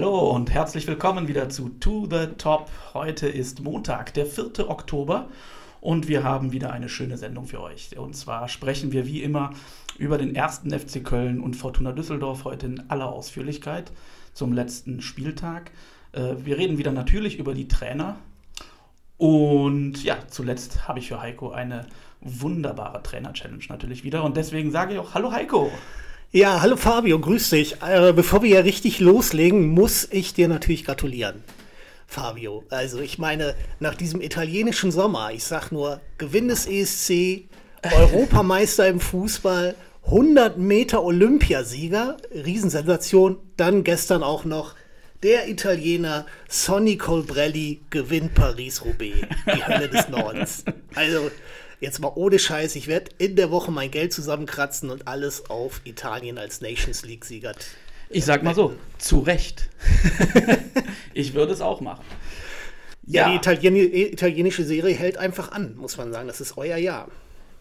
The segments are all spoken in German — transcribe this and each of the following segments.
Hallo und herzlich willkommen wieder zu To the Top. Heute ist Montag, der 4. Oktober und wir haben wieder eine schöne Sendung für euch. Und zwar sprechen wir wie immer über den ersten FC Köln und Fortuna Düsseldorf heute in aller Ausführlichkeit zum letzten Spieltag. Äh, wir reden wieder natürlich über die Trainer. Und ja, zuletzt habe ich für Heiko eine wunderbare Trainer-Challenge natürlich wieder. Und deswegen sage ich auch Hallo Heiko. Ja, hallo Fabio, grüß dich. Äh, bevor wir ja richtig loslegen, muss ich dir natürlich gratulieren. Fabio, also ich meine, nach diesem italienischen Sommer, ich sag nur, Gewinn des ESC, Europameister im Fußball, 100 Meter Olympiasieger, Riesensensation, dann gestern auch noch der Italiener Sonny Colbrelli gewinnt Paris-Roubaix, die Hölle des Nordens. Also jetzt mal ohne Scheiß, ich werde in der Woche mein Geld zusammenkratzen und alles auf Italien als Nations League-Sieger. Ich sag mal so, zu Recht. ich würde es auch machen. Ja, ja die Italien italienische Serie hält einfach an, muss man sagen. Das ist euer Jahr.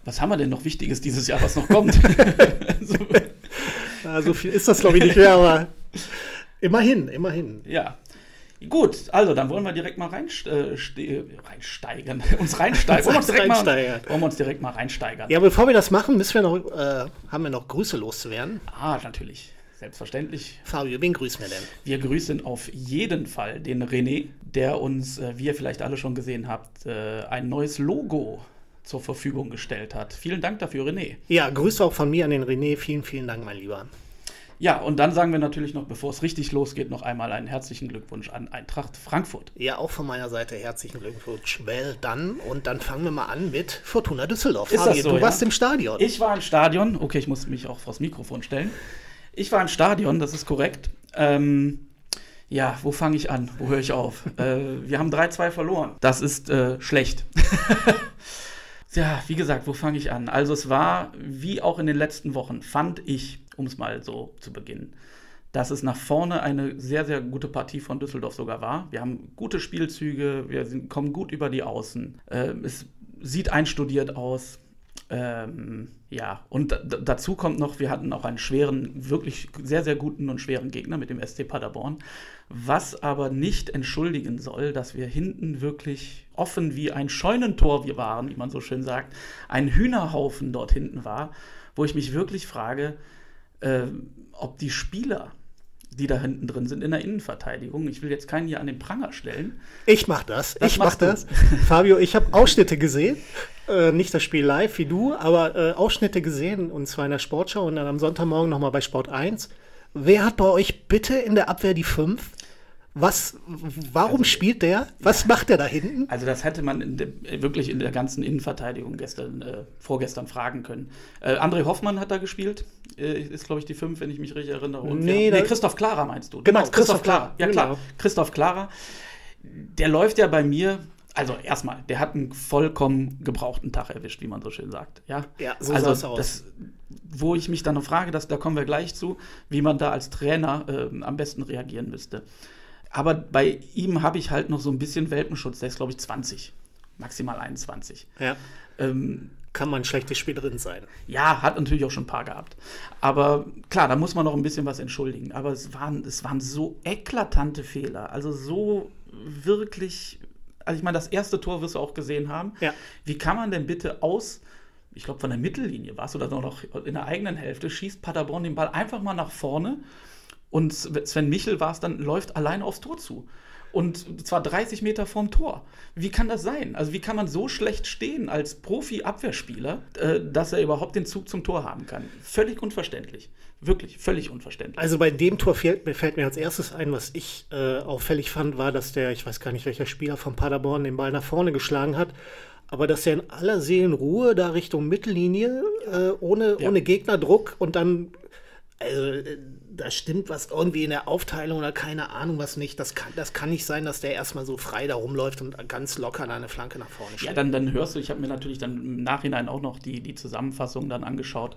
Was haben wir denn noch Wichtiges dieses Jahr, was noch kommt? so. Ja, so viel ist das, glaube ich, nicht mehr, aber immerhin, immerhin. Ja, Gut, also dann wollen wir direkt mal reinst äh, reinsteigern. uns reinsteigern. Wollen, wir uns direkt mal, wollen wir uns direkt mal reinsteigern. Ja, bevor wir das machen, müssen wir noch, äh, haben wir noch Grüße loszuwerden. Ah, natürlich. Selbstverständlich. Fabio, wen grüßen wir denn? Wir grüßen auf jeden Fall den René, der uns, äh, wie ihr vielleicht alle schon gesehen habt, äh, ein neues Logo zur Verfügung gestellt hat. Vielen Dank dafür, René. Ja, Grüße auch von mir an den René. Vielen, vielen Dank, mein Lieber. Ja, und dann sagen wir natürlich noch, bevor es richtig losgeht, noch einmal einen herzlichen Glückwunsch an Eintracht Frankfurt. Ja, auch von meiner Seite herzlichen Glückwunsch. Well dann. Und dann fangen wir mal an mit Fortuna Düsseldorf. Ist Fabian, das so, du ja? warst im Stadion. Ich war im Stadion. Okay, ich muss mich auch vors Mikrofon stellen. Ich war im Stadion, das ist korrekt. Ähm, ja, wo fange ich an? Wo höre ich auf? äh, wir haben 3-2 verloren. Das ist äh, schlecht. ja, wie gesagt, wo fange ich an? Also es war, wie auch in den letzten Wochen, fand ich um es mal so zu beginnen. Dass es nach vorne eine sehr, sehr gute Partie von Düsseldorf sogar war. Wir haben gute Spielzüge, wir sind, kommen gut über die Außen. Äh, es sieht einstudiert aus. Ähm, ja, und dazu kommt noch, wir hatten auch einen schweren, wirklich sehr, sehr guten und schweren Gegner mit dem SC Paderborn, was aber nicht entschuldigen soll, dass wir hinten wirklich offen wie ein Scheunentor wir waren, wie man so schön sagt, ein Hühnerhaufen dort hinten war, wo ich mich wirklich frage, äh, ob die Spieler, die da hinten drin sind in der Innenverteidigung, ich will jetzt keinen hier an den Pranger stellen. Ich mach das. das ich mach das. Fabio, ich habe Ausschnitte gesehen. Äh, nicht das Spiel live wie du, aber äh, Ausschnitte gesehen und zwar in der Sportschau und dann am Sonntagmorgen nochmal bei Sport 1. Wer hat bei euch bitte in der Abwehr die 5? Was, warum also, spielt der? Was ja, macht der da hinten? Also das hätte man de, wirklich in der ganzen Innenverteidigung gestern, äh, vorgestern fragen können. Äh, André Hoffmann hat da gespielt, äh, ist glaube ich die fünf, wenn ich mich richtig erinnere. Und nee, nee Christoph Klara meinst du? Genau, Christoph, Christoph Klara. Ja klar, genau. Christoph Klara. Der läuft ja bei mir also erstmal, der hat einen vollkommen gebrauchten Tag erwischt, wie man so schön sagt. Ja, ja so also sah es aus. Das, wo ich mich dann noch frage, dass, da kommen wir gleich zu, wie man da als Trainer äh, am besten reagieren müsste. Aber bei ihm habe ich halt noch so ein bisschen Welpenschutz. Der ist, glaube ich, 20, maximal 21. Ja. Ähm, Kann man schlechtes Spiel drin sein. Ja, hat natürlich auch schon ein paar gehabt. Aber klar, da muss man noch ein bisschen was entschuldigen. Aber es waren, es waren so eklatante Fehler. Also so wirklich. Also ich meine, das erste Tor wirst du auch gesehen haben. Ja. Wie kann man denn bitte aus ich glaube, von der Mittellinie war es oder noch in der eigenen Hälfte, schießt Paderborn den Ball einfach mal nach vorne und Sven Michel war es dann, läuft allein aufs Tor zu. Und zwar 30 Meter vorm Tor. Wie kann das sein? Also, wie kann man so schlecht stehen als Profi-Abwehrspieler, äh, dass er überhaupt den Zug zum Tor haben kann? Völlig unverständlich. Wirklich, völlig unverständlich. Also, bei dem Tor fällt, fällt mir als erstes ein, was ich äh, auffällig fand, war, dass der, ich weiß gar nicht, welcher Spieler von Paderborn den Ball nach vorne geschlagen hat aber dass er in aller Seelenruhe da Richtung Mittellinie, äh, ohne, ja. ohne Gegnerdruck und dann also äh, da stimmt was irgendwie in der Aufteilung oder keine Ahnung was nicht. Das kann, das kann nicht sein, dass der erstmal so frei da rumläuft und ganz locker da eine Flanke nach vorne schlägt. Ja, dann, dann hörst du, ich habe mir natürlich dann im Nachhinein auch noch die, die Zusammenfassung dann angeschaut.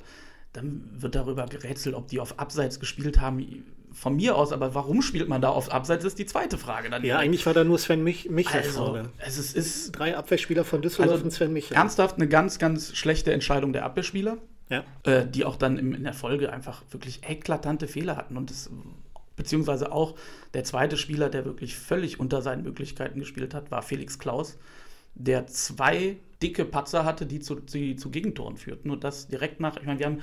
Dann wird darüber gerätselt, ob die auf Abseits gespielt haben. Von mir aus, aber warum spielt man da auf Abseits, ist die zweite Frage. Dann ja, eigentlich war da nur Sven Mich Michel also, vorne. Es ist, ist, Drei Abwehrspieler von Düsseldorf also, und Sven Michel. Ernsthaft eine ganz, ganz schlechte Entscheidung der Abwehrspieler ja. äh, die auch dann im, in der Folge einfach wirklich eklatante Fehler hatten. Und es beziehungsweise auch der zweite Spieler, der wirklich völlig unter seinen Möglichkeiten gespielt hat, war Felix Klaus, der zwei dicke Patzer hatte, die zu, die zu Gegentoren führten. Und das direkt nach, ich meine, wir haben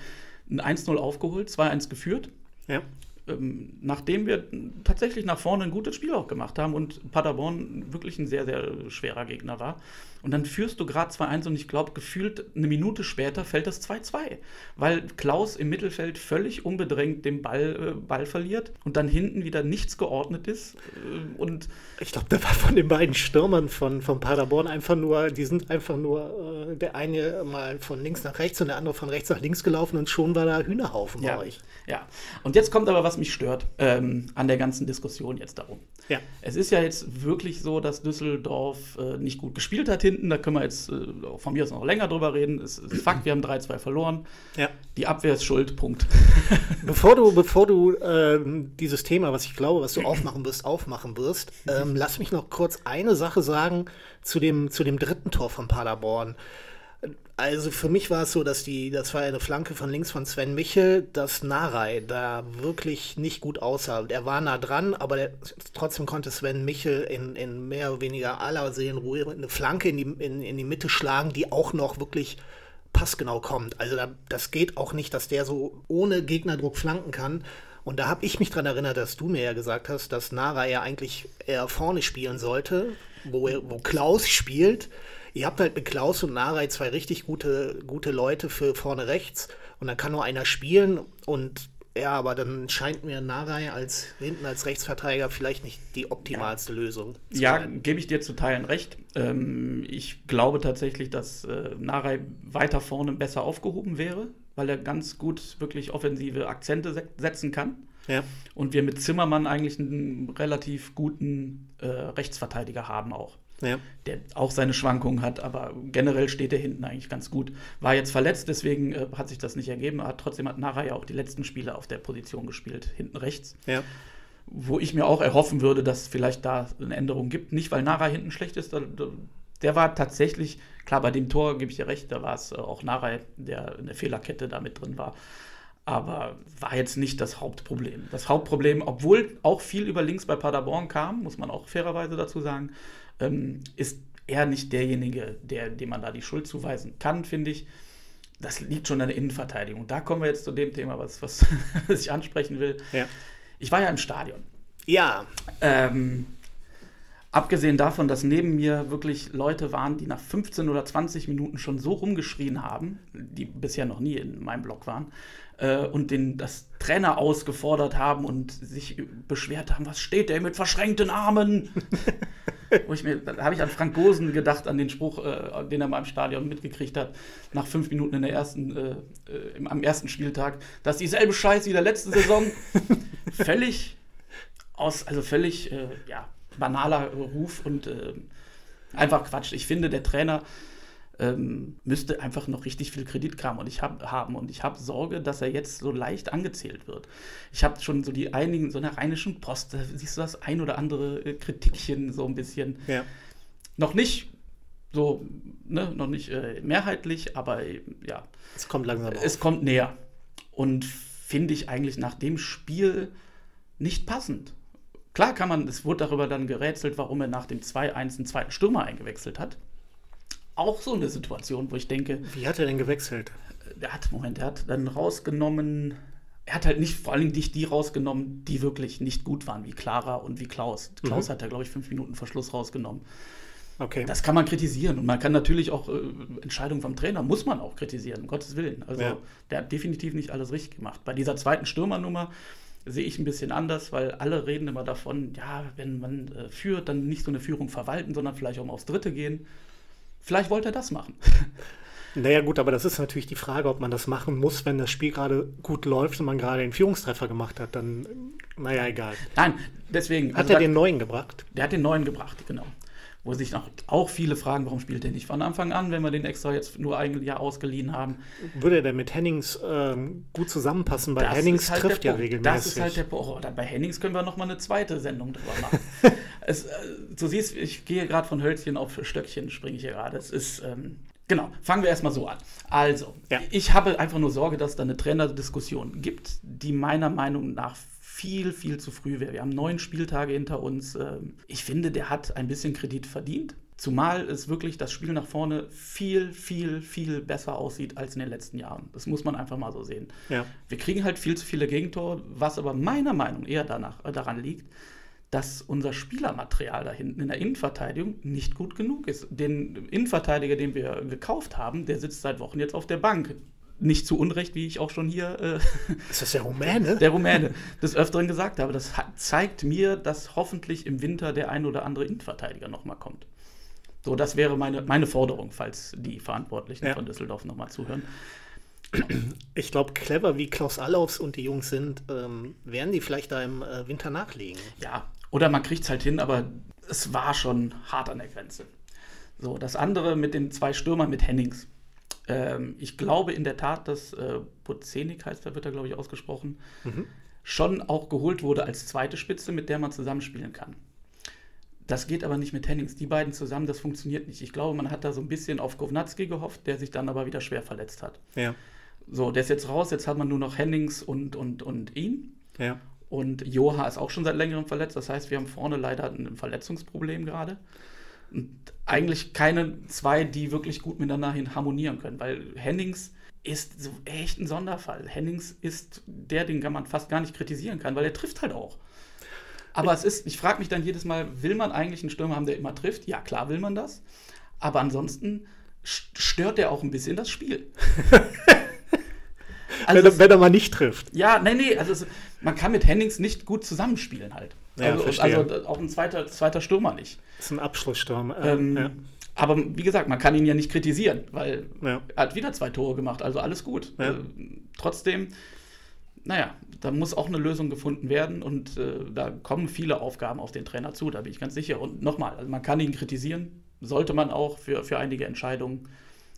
ein 1-0 aufgeholt, 2-1 geführt. Ja. Ähm, nachdem wir tatsächlich nach vorne ein gutes Spiel auch gemacht haben und Paderborn wirklich ein sehr, sehr schwerer Gegner war. Und dann führst du gerade 2-1 und ich glaube, gefühlt eine Minute später fällt das 2-2, weil Klaus im Mittelfeld völlig unbedrängt den Ball, äh, Ball verliert und dann hinten wieder nichts geordnet ist. Äh, und ich glaube, da war von den beiden Stürmern von, von Paderborn einfach nur, die sind einfach nur äh, der eine mal von links nach rechts und der andere von rechts nach links gelaufen und schon war da Hühnerhaufen ja, bei euch. Ja, und jetzt kommt aber, was mich stört ähm, an der ganzen Diskussion jetzt darum. Ja. Es ist ja jetzt wirklich so, dass Düsseldorf äh, nicht gut gespielt hat hinten. Da können wir jetzt äh, von mir aus noch länger drüber reden. Es ist Fakt, wir haben 3-2 verloren. Ja. Die Abwehr ist schuld, Punkt. Bevor du, bevor du ähm, dieses Thema, was ich glaube, was du aufmachen wirst, aufmachen wirst, ähm, lass mich noch kurz eine Sache sagen zu dem, zu dem dritten Tor von Paderborn. Also für mich war es so, dass die, das war eine Flanke von links von Sven Michel, dass Narei da wirklich nicht gut aussah. Er war nah dran, aber der, trotzdem konnte Sven Michel in, in mehr oder weniger aller Seelenruhe eine Flanke in die, in, in die Mitte schlagen, die auch noch wirklich passgenau kommt. Also da, das geht auch nicht, dass der so ohne Gegnerdruck flanken kann. Und da habe ich mich daran erinnert, dass du mir ja gesagt hast, dass Nara ja eigentlich eher vorne spielen sollte, wo, wo Klaus spielt. Ihr habt halt mit Klaus und Narei zwei richtig gute, gute Leute für vorne rechts und dann kann nur einer spielen und ja, aber dann scheint mir Narei als hinten als Rechtsverteidiger vielleicht nicht die optimalste ja. Lösung. Ja, gebe ich dir zu Teilen recht. Ähm, ich glaube tatsächlich, dass äh, Narei weiter vorne besser aufgehoben wäre, weil er ganz gut wirklich offensive Akzente se setzen kann. Ja. Und wir mit Zimmermann eigentlich einen relativ guten äh, Rechtsverteidiger haben auch ja. der auch seine Schwankungen hat, aber generell steht er hinten eigentlich ganz gut. War jetzt verletzt, deswegen äh, hat sich das nicht ergeben, aber trotzdem hat Nara ja auch die letzten Spiele auf der Position gespielt, hinten rechts. Ja. Wo ich mir auch erhoffen würde, dass es vielleicht da eine Änderung gibt. Nicht, weil Nara hinten schlecht ist, der war tatsächlich, klar, bei dem Tor gebe ich dir recht, da war es äh, auch Nara, der in der Fehlerkette da mit drin war. Aber war jetzt nicht das Hauptproblem. Das Hauptproblem, obwohl auch viel über links bei Paderborn kam, muss man auch fairerweise dazu sagen, ähm, ist er nicht derjenige, der, dem man da die Schuld zuweisen kann, finde ich. Das liegt schon an der Innenverteidigung. Da kommen wir jetzt zu dem Thema, was, was, was ich ansprechen will. Ja. Ich war ja im Stadion. Ja. Ähm, abgesehen davon, dass neben mir wirklich Leute waren, die nach 15 oder 20 Minuten schon so rumgeschrien haben, die bisher noch nie in meinem Blog waren, äh, und den das Trainer ausgefordert haben und sich beschwert haben, was steht der mit verschränkten Armen? Wo ich mir, da habe ich an Frank Gosen gedacht, an den Spruch, äh, den er mal im Stadion mitgekriegt hat, nach fünf Minuten in der ersten, äh, äh im, am ersten Spieltag, dass dieselbe Scheiße wie der letzten Saison. völlig aus, also völlig, äh, ja, banaler Ruf und äh, einfach Quatsch. Ich finde, der Trainer ähm, müsste einfach noch richtig viel Kreditkram und ich hab, haben. Und ich habe Sorge, dass er jetzt so leicht angezählt wird. Ich habe schon so die einigen, so in der Rheinischen Post, da siehst du das ein oder andere äh, Kritikchen so ein bisschen. Ja. Noch nicht so, ne, noch nicht äh, mehrheitlich, aber äh, ja. Es kommt langsam Es auf. kommt näher. Und finde ich eigentlich nach dem Spiel nicht passend. Klar kann man, es wurde darüber dann gerätselt, warum er nach dem 2-1 einen zweiten Stürmer eingewechselt hat auch so eine Situation, wo ich denke. Wie hat er denn gewechselt? Der hat, Moment, der hat dann rausgenommen. Er hat halt nicht, vor allen Dingen die rausgenommen, die wirklich nicht gut waren, wie Clara und wie Klaus. Klaus mhm. hat da, glaube ich, fünf Minuten Verschluss rausgenommen. Okay. Das kann man kritisieren. Und man kann natürlich auch äh, Entscheidungen vom Trainer, muss man auch kritisieren, um Gottes Willen. Also ja. der hat definitiv nicht alles richtig gemacht. Bei dieser zweiten Stürmernummer sehe ich ein bisschen anders, weil alle reden immer davon, ja, wenn man äh, führt, dann nicht so eine Führung verwalten, sondern vielleicht auch mal aufs Dritte gehen. Vielleicht wollte er das machen. Naja gut, aber das ist natürlich die Frage, ob man das machen muss, wenn das Spiel gerade gut läuft und man gerade den Führungstreffer gemacht hat. Dann, naja, egal. Nein, deswegen. Hat also er da, den neuen gebracht? Der hat den neuen gebracht, genau. Wo sich noch auch viele fragen, warum spielt er nicht von Anfang an, wenn wir den extra jetzt nur ein Jahr ausgeliehen haben. Würde er denn mit Hennings ähm, gut zusammenpassen? Weil das Hennings halt trifft ja regelmäßig. Das ist halt der Punkt. Oh, bei Hennings können wir noch mal eine zweite Sendung drüber machen. es, äh, du siehst, ich gehe gerade von Hölzchen auf Stöckchen, springe ich hier gerade. Es ist, ähm, genau, fangen wir erstmal so an. Also, ja. ich habe einfach nur Sorge, dass da eine Trainerdiskussion gibt, die meiner Meinung nach viel, viel zu früh wäre. Wir haben neun Spieltage hinter uns. Ähm, ich finde, der hat ein bisschen Kredit verdient. Zumal es wirklich das Spiel nach vorne viel, viel, viel besser aussieht als in den letzten Jahren. Das muss man einfach mal so sehen. Ja. Wir kriegen halt viel zu viele Gegentore, was aber meiner Meinung eher danach, äh, daran liegt, dass unser Spielermaterial da hinten in der Innenverteidigung nicht gut genug ist. Den Innenverteidiger, den wir gekauft haben, der sitzt seit Wochen jetzt auf der Bank. Nicht zu Unrecht, wie ich auch schon hier. Äh, ist das der Rumäne? Der Rumäne des Öfteren gesagt habe. Das zeigt mir, dass hoffentlich im Winter der ein oder andere Innenverteidiger nochmal kommt. So, das wäre meine, meine Forderung, falls die Verantwortlichen ja. von Düsseldorf nochmal zuhören. Ich glaube, clever wie Klaus Allaufs und die Jungs sind, ähm, werden die vielleicht da im äh, Winter nachlegen. Ja, oder man kriegt es halt hin, aber es war schon hart an der Grenze. So, das andere mit den zwei Stürmern mit Hennings. Ähm, ich glaube in der Tat, dass äh, Bozenik heißt, da wird er, glaube ich, ausgesprochen, mhm. schon auch geholt wurde als zweite Spitze, mit der man zusammenspielen kann. Das geht aber nicht mit Hennings. Die beiden zusammen, das funktioniert nicht. Ich glaube, man hat da so ein bisschen auf Kovnatski gehofft, der sich dann aber wieder schwer verletzt hat. Ja. So, der ist jetzt raus. Jetzt hat man nur noch Hennings und, und, und ihn. Ja. Und Joha ist auch schon seit längerem verletzt. Das heißt, wir haben vorne leider ein Verletzungsproblem gerade. Eigentlich keine zwei, die wirklich gut miteinander harmonieren können, weil Hennings ist so echt ein Sonderfall. Hennings ist der, den man fast gar nicht kritisieren kann, weil er trifft halt auch. Aber es ist, ich frage mich dann jedes Mal, will man eigentlich einen Stürmer haben, der immer trifft? Ja, klar will man das. Aber ansonsten stört er auch ein bisschen das Spiel. also wenn, er, wenn, er, mal nicht trifft. Ja, nee, nee, also es, man kann mit Hennings nicht gut zusammenspielen halt. Ja, also, also, auch ein zweiter, zweiter Stürmer nicht. Das ist ein Abschlusssturm. Ähm, ja. Aber wie gesagt, man kann ihn ja nicht kritisieren, weil ja. er hat wieder zwei Tore gemacht, also alles gut. Äh, trotzdem naja, da muss auch eine Lösung gefunden werden und äh, da kommen viele Aufgaben auf den Trainer zu, da bin ich ganz sicher. Und nochmal, also man kann ihn kritisieren, sollte man auch für, für einige Entscheidungen,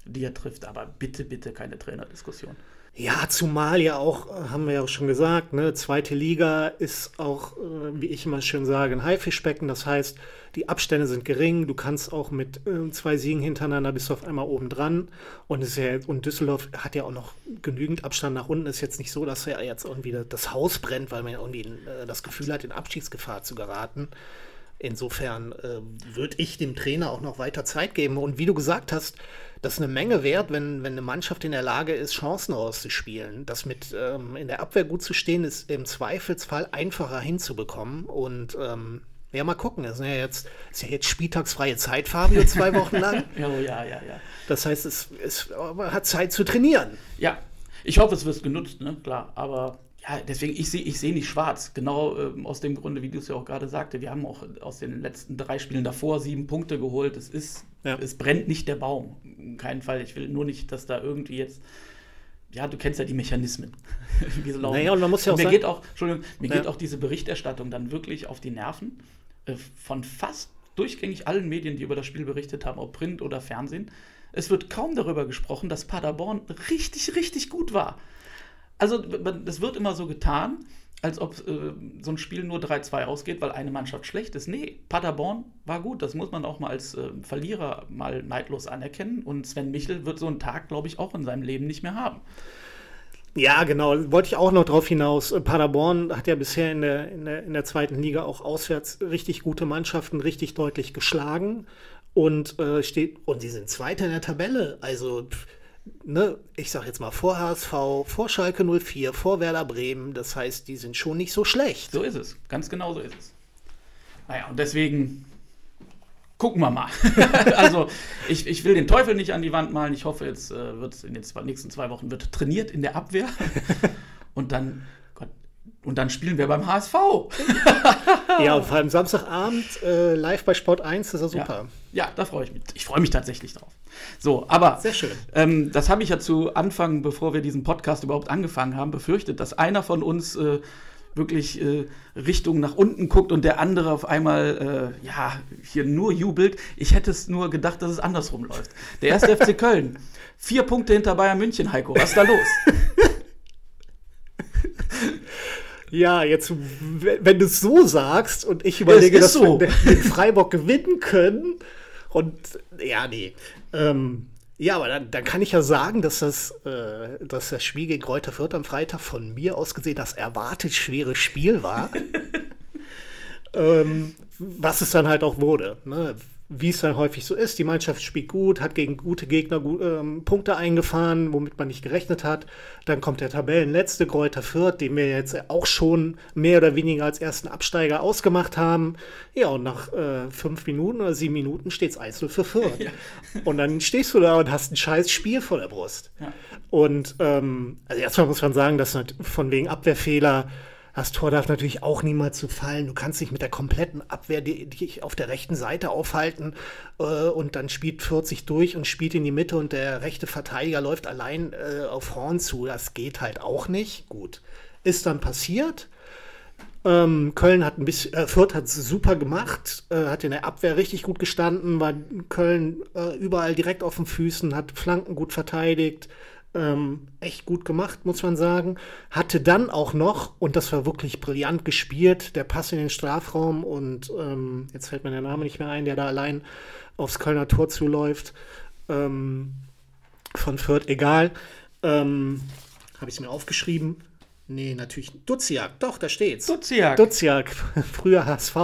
die er trifft, aber bitte, bitte keine Trainerdiskussion. Ja, zumal ja auch, äh, haben wir ja auch schon gesagt, ne, zweite Liga ist auch, äh, wie ich immer schön sage, ein Haifischbecken. Das heißt, die Abstände sind gering. Du kannst auch mit äh, zwei Siegen hintereinander bist du auf einmal oben dran. Und, ist ja, und Düsseldorf hat ja auch noch genügend Abstand nach unten. Ist jetzt nicht so, dass er jetzt irgendwie das Haus brennt, weil man irgendwie äh, das Gefühl hat, in Abstiegsgefahr zu geraten. Insofern äh, würde ich dem Trainer auch noch weiter Zeit geben. Und wie du gesagt hast, das ist eine Menge wert, wenn, wenn eine Mannschaft in der Lage ist, Chancen auszuspielen. Das mit ähm, in der Abwehr gut zu stehen, ist im Zweifelsfall einfacher hinzubekommen. Und ähm, ja, mal gucken. Das ist ja jetzt, ist ja jetzt spieltagsfreie Zeit, Fabio, zwei Wochen lang. oh, ja, ja, ja. Das heißt, es, es hat Zeit zu trainieren. Ja, ich hoffe, es wird genutzt, ne? klar. Aber ja, deswegen, ich sehe ich seh nicht schwarz. Genau ähm, aus dem Grunde, wie du es ja auch gerade sagte. Wir haben auch aus den letzten drei Spielen davor sieben Punkte geholt. Es ist, ja. es brennt nicht der Baum. In keinem Fall. Ich will nur nicht, dass da irgendwie jetzt. Ja, du kennst ja die Mechanismen. wie so laufen. Naja, und man muss ja auch mir sagen, geht auch, Entschuldigung, mir ja. geht auch diese Berichterstattung dann wirklich auf die Nerven. Äh, von fast durchgängig allen Medien, die über das Spiel berichtet haben, ob Print oder Fernsehen. Es wird kaum darüber gesprochen, dass Paderborn richtig, richtig gut war. Also es wird immer so getan, als ob äh, so ein Spiel nur 3-2 ausgeht, weil eine Mannschaft schlecht ist. Nee, Paderborn war gut. Das muss man auch mal als äh, Verlierer mal neidlos anerkennen. Und Sven Michel wird so einen Tag, glaube ich, auch in seinem Leben nicht mehr haben. Ja, genau. Wollte ich auch noch drauf hinaus. Paderborn hat ja bisher in der, in der, in der zweiten Liga auch auswärts richtig gute Mannschaften richtig deutlich geschlagen. Und äh, steht, und sie sind Zweiter in der Tabelle. Also pff, ne, ich sag jetzt mal vor HSV, vor Schalke 04, vor Werder Bremen. Das heißt, die sind schon nicht so schlecht. So ist es. Ganz genau so ist es. Naja, und deswegen gucken wir mal. also, ich, ich will den Teufel nicht an die Wand malen. Ich hoffe, jetzt äh, wird in den zwei, nächsten zwei Wochen wird trainiert in der Abwehr. und dann und dann spielen wir beim HSV. ja, und vor allem Samstagabend äh, live bei Sport 1 ist ja super. Ja, ja da freue ich mich. Ich freue mich tatsächlich drauf. So, aber Sehr schön. Ähm, das habe ich ja zu Anfang, bevor wir diesen Podcast überhaupt angefangen haben, befürchtet, dass einer von uns äh, wirklich äh, Richtung nach unten guckt und der andere auf einmal äh, ja hier nur jubelt. Ich hätte es nur gedacht, dass es andersrum läuft. Der erste FC Köln. Vier Punkte hinter Bayern München, Heiko. Was ist da los? Ja, jetzt, wenn du es so sagst und ich überlege, dass so. wir mit Freiburg gewinnen können und ja, nee. Ähm, Ja, aber dann, dann kann ich ja sagen, dass das, äh, dass das Spiel gegen Kräuter Fürth am Freitag von mir aus gesehen das erwartet schwere Spiel war. ähm, was es dann halt auch wurde. Ne? Wie es dann häufig so ist. Die Mannschaft spielt gut, hat gegen gute Gegner gut, ähm, Punkte eingefahren, womit man nicht gerechnet hat. Dann kommt der Tabellenletzte, Kräuter Fürth, den wir jetzt auch schon mehr oder weniger als ersten Absteiger ausgemacht haben. Ja, und nach äh, fünf Minuten oder sieben Minuten steht es 1 für Fürth. Ja. Und dann stehst du da und hast ein scheiß Spiel vor der Brust. Ja. Und ähm, also erstmal muss man sagen, dass von wegen Abwehrfehler das Tor darf natürlich auch niemals zu fallen. Du kannst dich mit der kompletten Abwehr die auf der rechten Seite aufhalten äh, und dann spielt 40 durch und spielt in die Mitte und der rechte Verteidiger läuft allein äh, auf Horn zu. Das geht halt auch nicht. Gut. Ist dann passiert. Ähm, Köln hat ein bisschen, äh, Fürth hat es super gemacht, äh, hat in der Abwehr richtig gut gestanden, war Köln äh, überall direkt auf den Füßen, hat Flanken gut verteidigt, ähm, echt gut gemacht, muss man sagen. Hatte dann auch noch, und das war wirklich brillant gespielt, der Pass in den Strafraum und ähm, jetzt fällt mir der Name nicht mehr ein, der da allein aufs Kölner Tor zuläuft. Ähm, von Fürth, egal. Ähm, Habe ich es mir aufgeschrieben. Nee, natürlich. Duziak, doch, da steht's. Duziak. Duziak, früher HSV,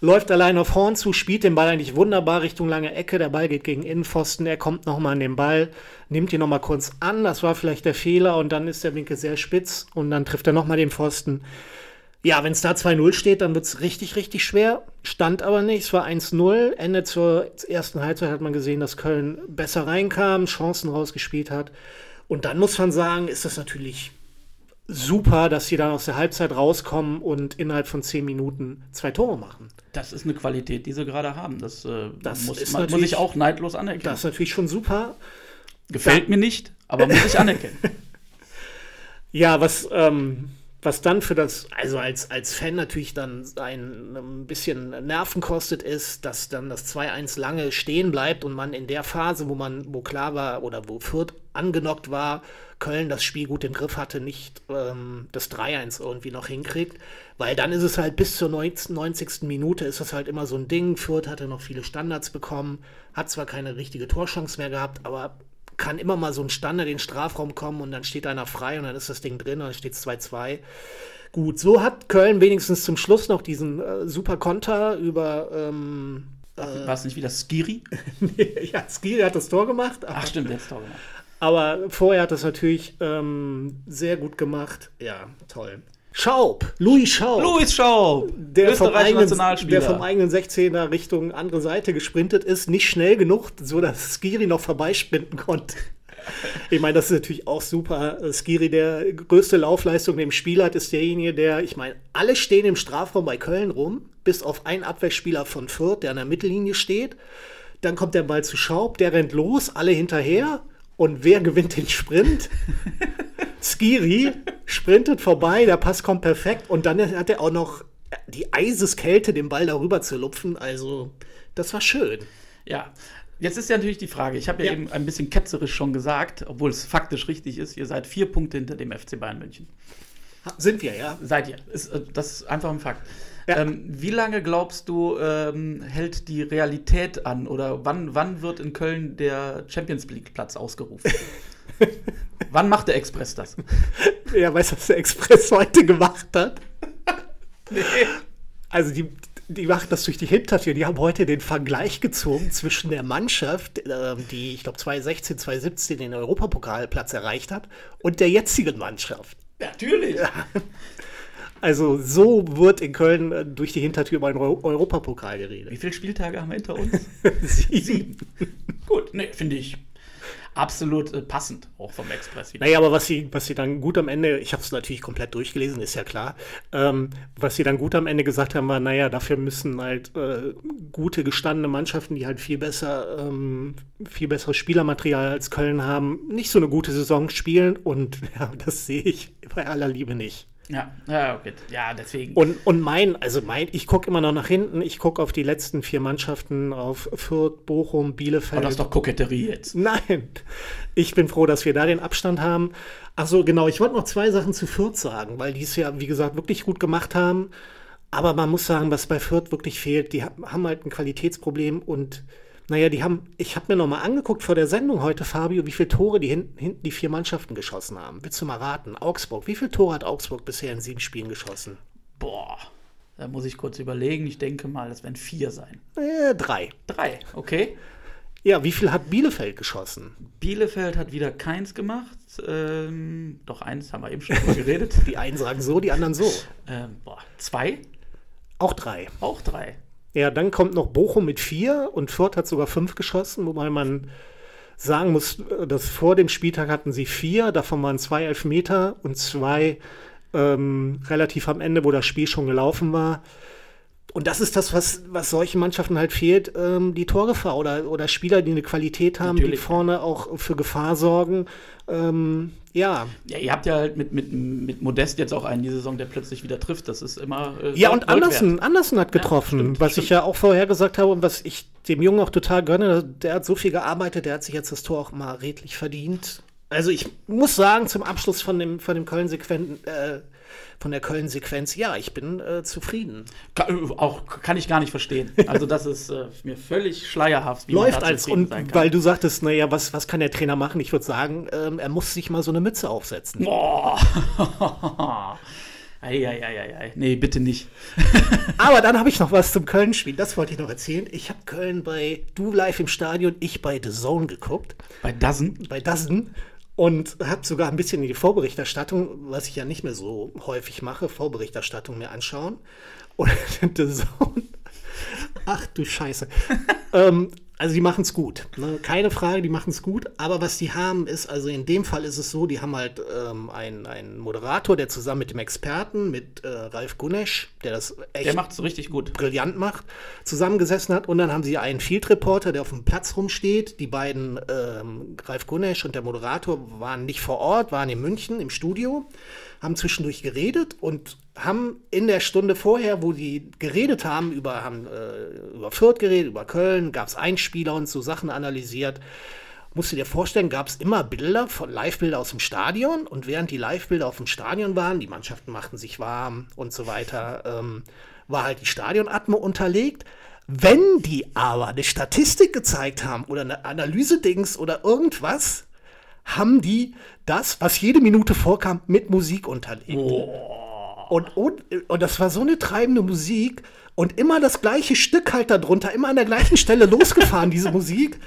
läuft allein auf Horn zu, spielt den Ball eigentlich wunderbar Richtung lange Ecke. Der Ball geht gegen Innenpfosten, er kommt nochmal an den Ball, nimmt ihn nochmal kurz an. Das war vielleicht der Fehler und dann ist der Winkel sehr spitz und dann trifft er nochmal den Pfosten. Ja, wenn es da 2-0 steht, dann wird es richtig, richtig schwer. Stand aber nicht. Es war 1-0. Ende zur ersten Halbzeit hat man gesehen, dass Köln besser reinkam, Chancen rausgespielt hat. Und dann muss man sagen, ist das natürlich super, dass sie dann aus der Halbzeit rauskommen und innerhalb von zehn Minuten zwei Tore machen. Das ist eine Qualität, die sie gerade haben. Das, äh, das muss, man, muss ich auch neidlos anerkennen. Das ist natürlich schon super. Gefällt ja. mir nicht, aber muss ich anerkennen. ja, was, ähm, was dann für das, also als, als Fan natürlich dann ein, ein bisschen Nerven kostet, ist, dass dann das 2-1 lange stehen bleibt und man in der Phase, wo man, wo klar war oder wo Fürth angenockt war, Köln das Spiel gut im Griff hatte, nicht ähm, das 3-1 irgendwie noch hinkriegt. Weil dann ist es halt bis zur 90. Minute ist das halt immer so ein Ding. Fürth hatte noch viele Standards bekommen, hat zwar keine richtige Torchance mehr gehabt, aber kann immer mal so ein Standard in den Strafraum kommen und dann steht einer frei und dann ist das Ding drin und dann steht es 2-2. Gut, so hat Köln wenigstens zum Schluss noch diesen äh, super Konter über. Ähm, äh, War es nicht wieder Skiri? ja, Skiri hat das Tor gemacht. Ach, stimmt, der hat das Tor gemacht. Aber vorher hat das natürlich ähm, sehr gut gemacht. Ja, toll. Schaub, Louis Schaub. Louis Schaub, der vom, eigenen, der vom eigenen 16er Richtung andere Seite gesprintet ist, nicht schnell genug, so dass Skiri noch vorbeisprinten konnte. Ich meine, das ist natürlich auch super. Skiri, der größte Laufleistung im Spiel hat, ist derjenige, der, ich meine, alle stehen im Strafraum bei Köln rum, bis auf einen Abwehrspieler von Fürth, der an der Mittellinie steht. Dann kommt der Ball zu Schaub, der rennt los, alle hinterher. Und wer gewinnt den Sprint? Skiri sprintet vorbei, der Pass kommt perfekt und dann hat er auch noch die Eiseskälte, den Ball darüber zu lupfen. Also, das war schön. Ja, Jetzt ist ja natürlich die Frage, ich habe ja, ja, eben ein bisschen ketzerisch schon gesagt, obwohl es faktisch richtig ist, ihr seid vier Punkte hinter dem FC Bayern München. Sind wir, ja. Seid ihr. Ist, äh, das ist einfach ein Fakt. Ja. Ähm, wie lange glaubst du, ähm, hält die Realität an oder wann, wann wird in Köln der Champions League-Platz ausgerufen? wann macht der Express das? Weißt du, was der Express heute gemacht hat? Nee. Also die, die machen das durch die Hintertür. Die haben heute den Vergleich gezogen zwischen der Mannschaft, äh, die, ich glaube, 2016, 2017 den Europapokalplatz erreicht hat, und der jetzigen Mannschaft. Natürlich. Ja. Also so wird in Köln äh, durch die Hintertür über den Europapokal geredet. Wie viele Spieltage haben wir hinter uns? Sieben. Sieben. Gut, ne, finde ich absolut äh, passend, auch vom Express wieder. Naja, aber was sie, was sie dann gut am Ende, ich habe es natürlich komplett durchgelesen, ist ja klar, ähm, was sie dann gut am Ende gesagt haben, war, naja, dafür müssen halt äh, gute, gestandene Mannschaften, die halt viel besser, ähm, viel besseres Spielermaterial als Köln haben, nicht so eine gute Saison spielen und ja, das sehe ich bei aller Liebe nicht. Ja, ja, okay. Ja, deswegen. Und, und mein, also mein, ich gucke immer noch nach hinten. Ich gucke auf die letzten vier Mannschaften, auf Fürth, Bochum, Bielefeld. Aber das ist doch Koketterie jetzt. Nein. Ich bin froh, dass wir da den Abstand haben. Achso, genau. Ich wollte noch zwei Sachen zu Fürth sagen, weil die es ja, wie gesagt, wirklich gut gemacht haben. Aber man muss sagen, was bei Fürth wirklich fehlt, die haben halt ein Qualitätsproblem und Naja, die haben, ich habe mir noch mal angeguckt vor der Sendung heute, Fabio, wie viele Tore die hinten, hinten die vier Mannschaften geschossen haben. Willst du mal raten? Augsburg, wie viele Tore hat Augsburg bisher in sieben Spielen geschossen? Boah, da muss ich kurz überlegen. Ich denke mal, das werden vier sein. Äh, drei. Drei, okay. Ja, wie viel hat Bielefeld geschossen? Bielefeld hat wieder keins gemacht. Ähm, doch eins haben wir eben schon geredet. Die einen sagen so, die anderen so. Ähm, boah, zwei? Auch drei. Auch drei. Ja, dann kommt noch Bochum mit vier und Fürth hat sogar fünf geschossen, wobei man sagen muss, dass vor dem Spieltag hatten sie vier, davon waren zwei Elfmeter und zwei ähm, relativ am Ende, wo das Spiel schon gelaufen war. Und das ist das, was, was solchen Mannschaften halt fehlt, ähm, die Torgefahr oder, oder Spieler, die eine Qualität haben, Natürlich. die vorne auch für Gefahr sorgen. Ähm, ja. Ja, ihr habt ja halt mit, mit, mit Modest jetzt auch einen die Saison, der plötzlich wieder trifft. Das ist immer. Äh, Ja, und Andersen, wert. Andersen hat getroffen, stimmt, was stimmt. ich ja auch vorher gesagt habe und was ich dem Jungen auch total gönne. Der hat so viel gearbeitet, der hat sich jetzt das Tor auch mal redlich verdient. Also ich muss sagen, zum Abschluss von dem, von dem Köln-Sequenz, äh, von der Köln-Sequenz, ja, ich bin äh, zufrieden. Ka- äh, auch kann ich gar nicht verstehen. Also, das ist äh, mir völlig schleierhaft, wie Läuft als, und kann. weil du sagtest, naja, was, was kann der Trainer machen? Ich würde sagen, ähm, er muss sich mal so eine Mütze aufsetzen. Boah. Eieieiei. Nee, bitte nicht. Aber dann habe ich noch was zum Köln-Spiel, das wollte ich noch erzählen. Ich habe Köln bei Du live im Stadion, ich bei The Zone geguckt. Bei Dozen. bei Dozen und habe sogar ein bisschen die Vorberichterstattung, was ich ja nicht mehr so häufig mache, Vorberichterstattung mir anschauen. Und The Zone, ach du Scheiße. ähm, also die machen es gut, ne? keine Frage, die machen es gut. Aber was die haben ist, also in dem Fall ist es so, die haben halt ähm, einen, einen Moderator, der zusammen mit dem Experten, mit äh, Ralf Gunesch, der das echt Der macht es richtig gut. brillant macht, zusammengesessen hat. Und dann haben sie einen Field Reporter, der auf dem Platz rumsteht. Die beiden, ähm, Ralf Gunesch und der Moderator, waren nicht vor Ort, waren in München im Studio, haben zwischendurch geredet und haben in der Stunde vorher, wo die geredet haben, über, haben, äh, über Fürth geredet, über Köln, gab es Einspieler und so Sachen analysiert. Musst du dir vorstellen, gab es immer Bilder von Live-Bilder aus dem Stadion und während die Live-Bilder auf dem Stadion waren, die Mannschaften machten sich warm und so weiter, ähm, war halt die Stadionatmo unterlegt. Wenn die aber eine Statistik gezeigt haben oder eine Analyse-Dings oder irgendwas, haben die das, was jede Minute vorkam, mit Musik unterlegt. Und, und, und das war so eine treibende Musik und immer das gleiche Stück halt darunter, immer an der gleichen Stelle losgefahren, diese Musik.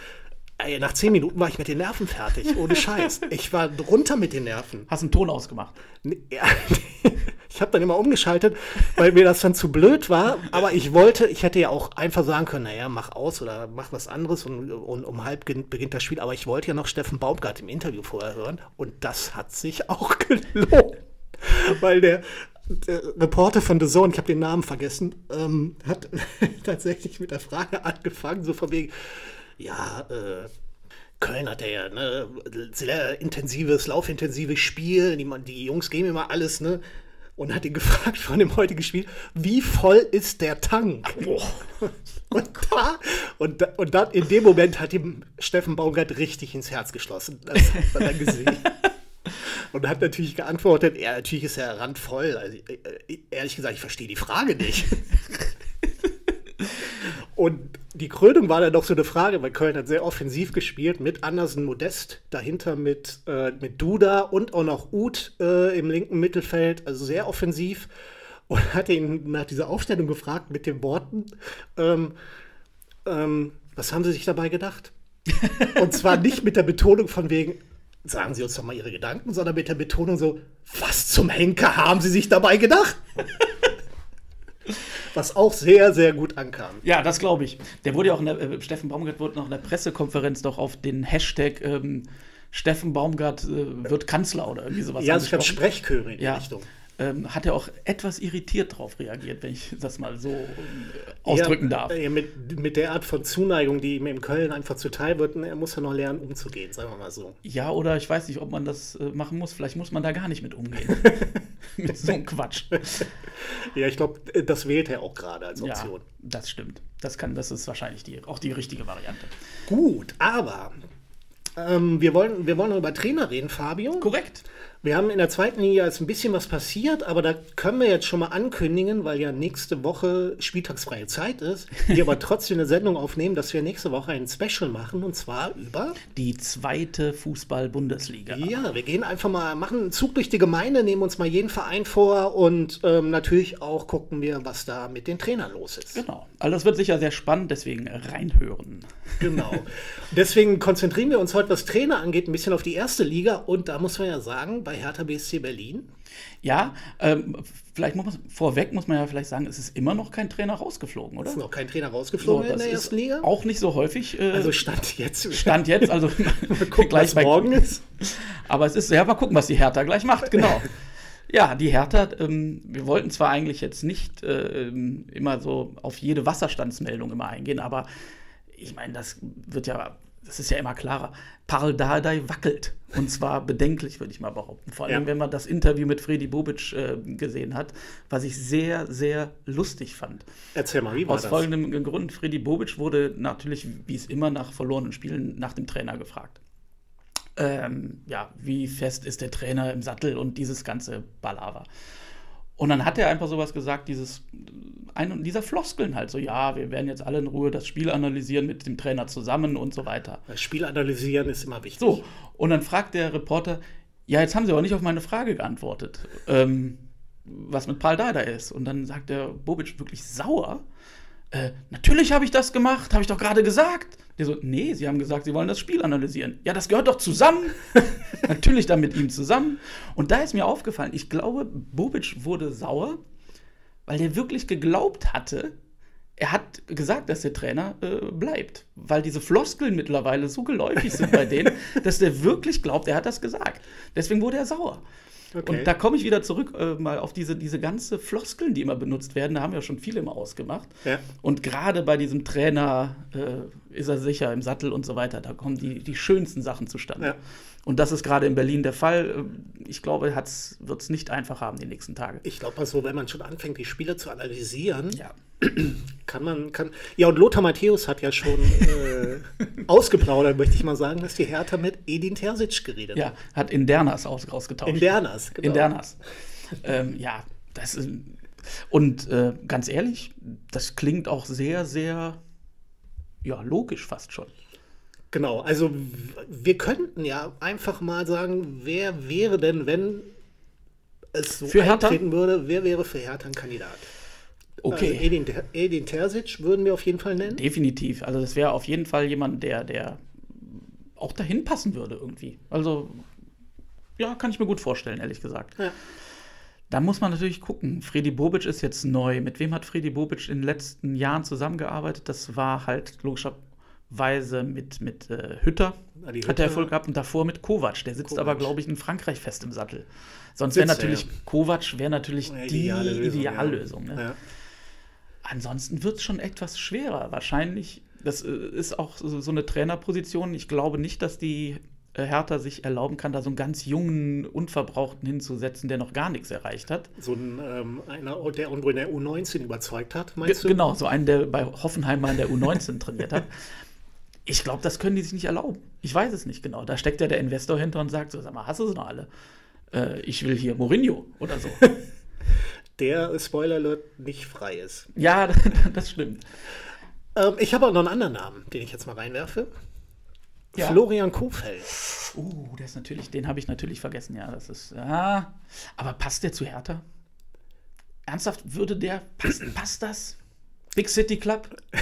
Ey, nach zehn Minuten war ich mit den Nerven fertig, ohne Scheiß. Ich war drunter mit den Nerven. Hast einen Ton ausgemacht. Ja, ich habe dann immer umgeschaltet, weil mir das dann zu blöd war. Aber ich wollte, ich hätte ja auch einfach sagen können, naja, mach aus oder mach was anderes und, und um halb beginn- beginnt das Spiel. Aber ich wollte ja noch Steffen Baumgart im Interview vorher hören und das hat sich auch gelohnt. Weil der, der Reporter von The Zone, ich habe den Namen vergessen, ähm, hat tatsächlich mit der Frage angefangen, so von wegen, ja, äh, Köln hat ja ne, sehr intensives, laufintensives Spiel. Die, die Jungs geben immer alles, ne? Und hat ihn gefragt von dem heutigen Spiel, wie voll ist der Tank? Und, da, und, da, und dann in dem Moment hat ihm Steffen Baumgart richtig ins Herz geschlossen. Das hat man dann gesehen. Und hat natürlich geantwortet, ja, natürlich ist er randvoll. Also, äh, ehrlich gesagt, ich verstehe die Frage nicht. Und die Krönung war dann noch so eine Frage, weil Köln hat sehr offensiv gespielt mit Andersen Modest, dahinter mit, äh, mit Duda und auch noch Uth äh, im linken Mittelfeld, also sehr offensiv. Und hat ihn nach dieser Aufstellung gefragt mit den Worten, ähm, ähm, was haben Sie sich dabei gedacht? Und zwar nicht mit der Betonung von wegen, sagen Sie uns doch mal Ihre Gedanken, sondern mit der Betonung so, was zum Henker haben Sie sich dabei gedacht? Was auch sehr, sehr gut ankam. Ja, das glaube ich. Der wurde ja auch in der, äh, Steffen Baumgart wurde noch in der Pressekonferenz doch auf den Hashtag ähm, Steffen Baumgart äh, wird Kanzler oder irgendwie sowas Ja, also ich glaube. Sprechchöre in die ja. Richtung. Ähm, hat er auch etwas irritiert drauf reagiert, wenn ich das mal so äh, ausdrücken ja, darf. äh, mit, mit der Art von Zuneigung, die ihm in Köln einfach zuteil wird, er muss ja noch lernen, umzugehen, sagen wir mal so. Ja, oder ich weiß nicht, ob man das äh, machen muss. Vielleicht muss man da gar nicht mit umgehen. mit so einem Quatsch. Ja, ich glaube, das wählt er auch gerade als Ja, Option. das stimmt. Das, kann, das ist wahrscheinlich die, auch die richtige Variante. Gut, aber ähm, wir, wollen, wir wollen noch über Trainer reden, Fabio. Korrekt. Wir haben in der zweiten Liga jetzt ein bisschen was passiert, aber da können wir jetzt schon mal ankündigen, weil ja nächste Woche spieltagsfreie Zeit ist, wir aber trotzdem eine Sendung aufnehmen, dass wir nächste Woche ein Special machen und zwar über die zweite Fußball-Bundesliga. Ja, wir gehen einfach mal, machen einen Zug durch die Gemeinde, nehmen uns mal jeden Verein vor und ähm, natürlich auch gucken wir, was da mit den Trainern los ist. Genau. Also das wird sicher sehr spannend, deswegen reinhören. Genau. Deswegen konzentrieren wir uns heute, was Trainer angeht, ein bisschen auf die erste Liga und da muss man ja sagen, bei Hertha BSC Berlin? Ja, ähm, vielleicht muss man vorweg muss man ja vielleicht sagen, es ist immer noch kein Trainer rausgeflogen, oder? Es ist noch kein Trainer rausgeflogen so, in der ersten Liga? Auch nicht so häufig. Äh, also Stand jetzt. Stand jetzt, also gucken, gleich was morgen ist. Aber es ist, ja, mal gucken, was die Hertha gleich macht, genau. Ja, die Hertha, ähm, wir wollten zwar eigentlich jetzt nicht äh, immer so auf jede Wasserstandsmeldung immer eingehen, aber ich meine, das wird ja das ist ja immer klarer, Parl Dardai wackelt. Und zwar bedenklich, würde ich mal behaupten. Vor allem, ja. wenn man das Interview mit Freddy Bobic äh, gesehen hat, was ich sehr, sehr lustig fand. Erzähl mal, wie war Aus das? folgendem Grund, Freddy Bobic wurde natürlich, wie es immer nach verlorenen Spielen, nach dem Trainer gefragt. Ähm, ja, wie fest ist der Trainer im Sattel und dieses ganze Balava. Und dann hat er einfach sowas gesagt, dieses, ein, dieser Floskeln halt, so, ja, wir werden jetzt alle in Ruhe das Spiel analysieren mit dem Trainer zusammen und so weiter. Das Spiel analysieren ist immer wichtig. So, und dann fragt der Reporter, ja, jetzt haben Sie aber nicht auf meine Frage geantwortet, ähm, was mit Paul Dada ist. Und dann sagt der Bobic wirklich sauer, äh, natürlich habe ich das gemacht, habe ich doch gerade gesagt. Der so, nee, Sie haben gesagt, Sie wollen das Spiel analysieren. Ja, das gehört doch zusammen. natürlich dann mit ihm zusammen. Und da ist mir aufgefallen, ich glaube, Bobic wurde sauer, weil der wirklich geglaubt hatte, er hat gesagt, dass der Trainer äh, bleibt, weil diese Floskeln mittlerweile so geläufig sind bei denen, dass der wirklich glaubt, er hat das gesagt. Deswegen wurde er sauer. Okay. Und da komme ich wieder zurück äh, mal auf diese, diese ganze Floskeln, die immer benutzt werden. Da haben wir schon viele immer ausgemacht. Ja. Und gerade bei diesem Trainer äh, ist er sicher im Sattel und so weiter. Da kommen die, die schönsten Sachen zustande. Ja. Und das ist gerade in Berlin der Fall. Ich glaube, wird es nicht einfach haben die nächsten Tage. Ich glaube mal so, wenn man schon anfängt, die Spiele zu analysieren, ja. kann man, kann. Ja, und Lothar Matthäus hat ja schon äh, ausgeplaudert, möchte ich mal sagen, dass die Hertha mit Edin Terzic geredet hat. Ja, hat in Dernas aus, ausgetauscht. In Dernas, genau. In Dernas. ähm, ja, das ist. Und äh, ganz ehrlich, das klingt auch sehr, sehr ja, logisch fast schon. Genau, also wir könnten ja einfach mal sagen, wer wäre denn, wenn es so für eintreten würde, wer wäre für Hertha ein Kandidat? Okay. Also Edin, Edin Terzic würden wir auf jeden Fall nennen? Definitiv. Also das wäre auf jeden Fall jemand, der, der auch dahin passen würde irgendwie. Also ja, kann ich mir gut vorstellen, ehrlich gesagt. Ja. Da muss man natürlich gucken. Freddy Bobic ist jetzt neu. Mit wem hat Freddy Bobic in den letzten Jahren zusammengearbeitet? Das war halt logischerweise Weise mit, mit äh, Hütter Na, hat er Erfolg gehabt und davor mit Kovac. Der sitzt Kovac. aber, glaube ich, in Frankreich fest im Sattel. Sonst wäre natürlich, ja. Kovac wäre natürlich ja, die Ideallösung. Ideallösung ne? Ansonsten wird es schon etwas schwerer. Wahrscheinlich, das äh, ist auch so, so eine Trainerposition. Ich glaube nicht, dass die äh, Hertha sich erlauben kann, da so einen ganz jungen, Unverbrauchten hinzusetzen, der noch gar nichts erreicht hat. So ein, ähm, einer, der irgendwo in der U19 überzeugt hat, meinst G du? Genau, so einen, der bei Hoffenheim mal in der U19 trainiert hat. Ich glaube, das können die sich nicht erlauben. Ich weiß es nicht genau. Da steckt ja der Investor hinter und sagt so, sag mal, hast du sie noch alle? Äh, ich will hier Mourinho oder so. der, Spoiler Alert, nicht frei ist. Ja, das stimmt. Ähm, ich habe auch noch einen anderen Namen, den ich jetzt mal reinwerfe. Ja. Florian Kofeld. Uh, der ist natürlich, den habe ich natürlich vergessen, ja. Das ist. Ja. Aber passt der zu Hertha? Ernsthaft, würde der. Passt, passt das? Big City Club?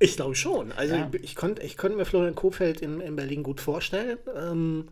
Ich glaube schon. Also ja. ich, ich konnte ich konnt mir Florian Kofeld in, in Berlin gut vorstellen. Ähm,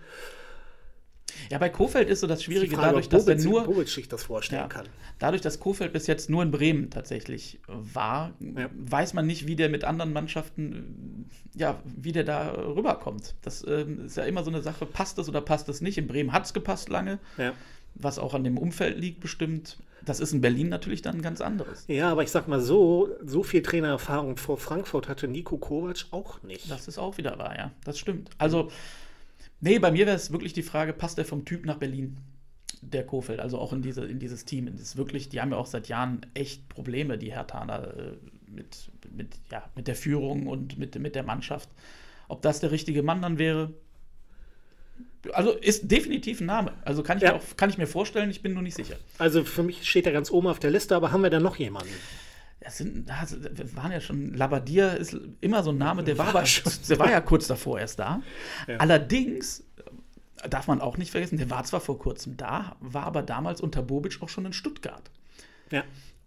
ja, bei Kofeld ist so das Schwierige, Frage, dadurch, dass er nur. Bobic sich das vorstellen ja, kann. Dadurch, dass Kofeld bis jetzt nur in Bremen tatsächlich war, ja. weiß man nicht, wie der mit anderen Mannschaften, ja, wie der da rüberkommt. Das ähm, ist ja immer so eine Sache, passt das oder passt das nicht? In Bremen hat es gepasst lange. Ja was auch an dem Umfeld liegt, bestimmt. Das ist in Berlin natürlich dann ganz anderes. Ja, aber ich sag mal so, so viel Trainererfahrung vor Frankfurt hatte Nico Kovac auch nicht. Das ist auch wieder wahr, ja. Das stimmt. Also, nee, bei mir wäre es wirklich die Frage, passt der vom Typ nach Berlin? Der Kofeld, also auch in, diese, in dieses Team. Das ist wirklich, die haben ja auch seit Jahren echt Probleme, die Hertaner, äh, mit, mit, ja, mit der Führung und mit, mit der Mannschaft. Ob das der richtige Mann dann wäre, Also ist definitiv ein Name. Also kann ich, Ja. mir, auch, kann ich mir vorstellen, ich bin nur nicht sicher. Also für mich steht er ganz oben auf der Liste, aber haben wir da noch jemanden? Das sind, das waren ja schon, Labadier ist immer so ein Name, der war, War schon. der war ja kurz davor erst da. Ja. Allerdings äh, darf man auch nicht vergessen, der war zwar vor kurzem da, war aber damals unter Bobic auch schon in Stuttgart. Ja.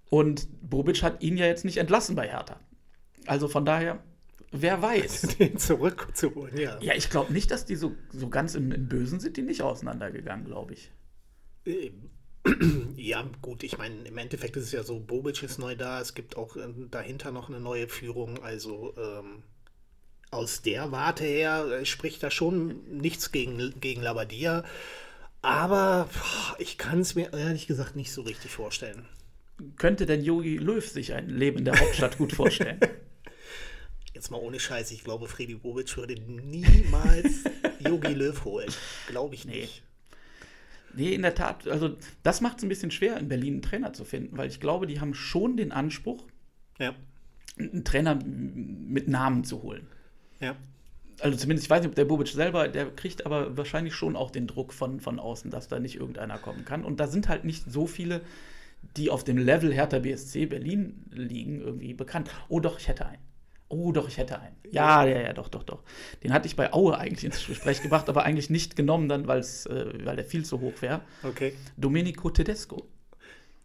Und Bobic hat ihn ja jetzt nicht entlassen bei Hertha. Also von daher, wer weiß. Den zurückzuholen, ja. ja, ich glaube nicht, dass die so, so ganz im, im Bösen sind, die nicht auseinandergegangen, glaube ich. Ja, gut, ich meine, im Endeffekt ist es ja so, Bobic ist neu da, es gibt auch äh, dahinter noch eine neue Führung, also ähm, aus der Warte her äh, spricht da schon nichts gegen, gegen Labadia, aber boah, ich kann es mir ehrlich gesagt nicht so richtig vorstellen. Könnte denn Jogi Löw sich ein Leben in der Hauptstadt gut vorstellen? Jetzt mal ohne Scheiß, ich glaube, Freddy Bobic würde niemals Yogi Löw holen. Glaube ich nicht. Nee, in der Tat, also das macht es ein bisschen schwer, in Berlin einen Trainer zu finden, weil ich glaube, die haben schon den Anspruch, Ja, einen Trainer mit Namen zu holen. ja. Also zumindest, ich weiß nicht, ob der Bobic selber, der kriegt aber wahrscheinlich schon auch den Druck von, von außen, dass da nicht irgendeiner kommen kann. Und da sind halt nicht so viele, die auf dem Level Hertha BSC Berlin liegen, irgendwie bekannt. Oh doch, ich hätte einen. Oh doch, ich hätte einen. Ja, ja, ja, doch, doch, doch. Den hatte ich bei Aue eigentlich ins Gespräch gebracht, aber eigentlich nicht genommen dann, weil's, äh, weil der viel zu hoch wäre. Okay. Domenico Tedesco.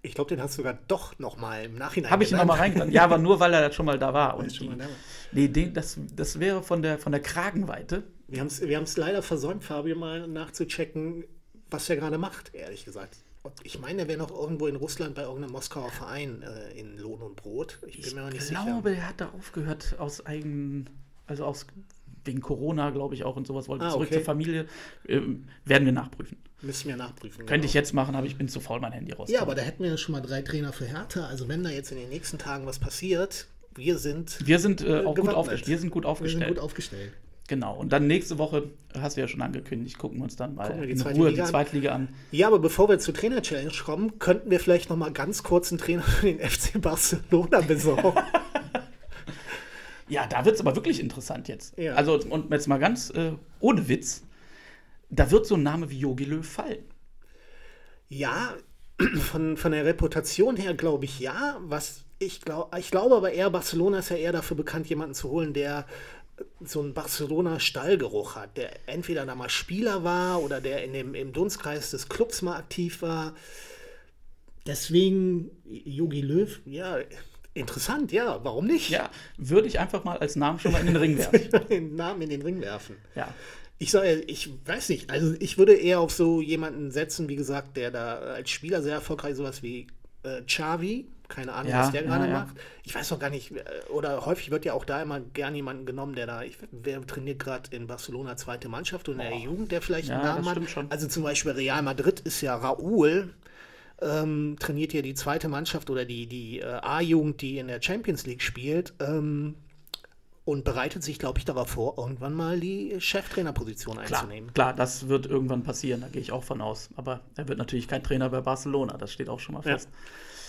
Ich glaube, den hast du sogar doch noch mal im Nachhinein Habe ich ihn nochmal reingetan. Ja, aber nur, weil er schon mal da war. Und schon mal die, da war. nee, den, das, das wäre von der, von der Kragenweite. Wir haben es wir haben's leider versäumt, Fabio, mal nachzuchecken, was er gerade macht, ehrlich gesagt. Ich meine, er wäre noch irgendwo in Russland bei irgendeinem Moskauer Verein äh, in Lohn und Brot. Ich bin Ich mir aber nicht glaube, sicher. er hat da aufgehört aus eigenen, also aus wegen Corona, glaube ich auch und sowas, wollte Ah, zurück okay. zur Familie. Ähm, werden wir nachprüfen. Müssen wir nachprüfen. Könnte genau. ich jetzt machen, aber ich bin zu faul, mein Handy raus. Ja, aber da hätten wir ja schon mal drei Trainer für Hertha. Also wenn da jetzt in den nächsten Tagen was passiert, wir sind, wir sind äh, auch gut aufgestellt. Wir sind gut wir sind aufgestellt. gut aufgestellt. Genau. Und dann nächste Woche, hast du ja schon angekündigt, gucken wir uns dann mal in zweite Ruhe Liga die an. Zweitliga an. Ja, aber bevor wir zur Trainer-Challenge kommen, könnten wir vielleicht noch mal ganz kurz einen Trainer für den FC Barcelona besorgen. Ja, da wird es aber wirklich interessant jetzt. Ja. Also, und jetzt mal ganz äh, ohne Witz, da wird so ein Name wie Jogi Löw fallen. Ja, von, von der Reputation her glaube ich ja. Was ich glaube, ich glaube aber eher, Barcelona ist ja eher dafür bekannt, jemanden zu holen, der so einen Barcelona-Stallgeruch hat, der entweder da mal Spieler war oder der in dem, im Dunstkreis des Clubs mal aktiv war. Deswegen Jogi Löw, ja, interessant, ja, warum nicht? Ja, würde ich einfach mal als Namen schon mal in den Ring werfen. den Namen in den Ring werfen. Ja. Ich sage, ich weiß nicht, also ich würde eher auf so jemanden setzen, wie gesagt, der da als Spieler sehr erfolgreich, sowas wie äh, Xavi, keine Ahnung, Ja, was der gerade ja. macht. Ich weiß noch gar nicht, äh, oder häufig wird ja auch da immer gern jemanden genommen, der da, ich, wer trainiert gerade in Barcelona zweite Mannschaft und in der Jugend, der vielleicht einen Namen hat. schon. Also zum Beispiel Real Madrid ist ja Raúl, ähm, trainiert ja die zweite Mannschaft oder die, die äh, A-Jugend, die in der Champions League spielt. Ähm, und bereitet sich, glaube ich, darauf vor, irgendwann mal die Cheftrainerposition Klar, einzunehmen. klar, das wird irgendwann passieren, da gehe ich auch von aus. Aber er wird natürlich kein Trainer bei Barcelona, das steht auch schon mal Ja.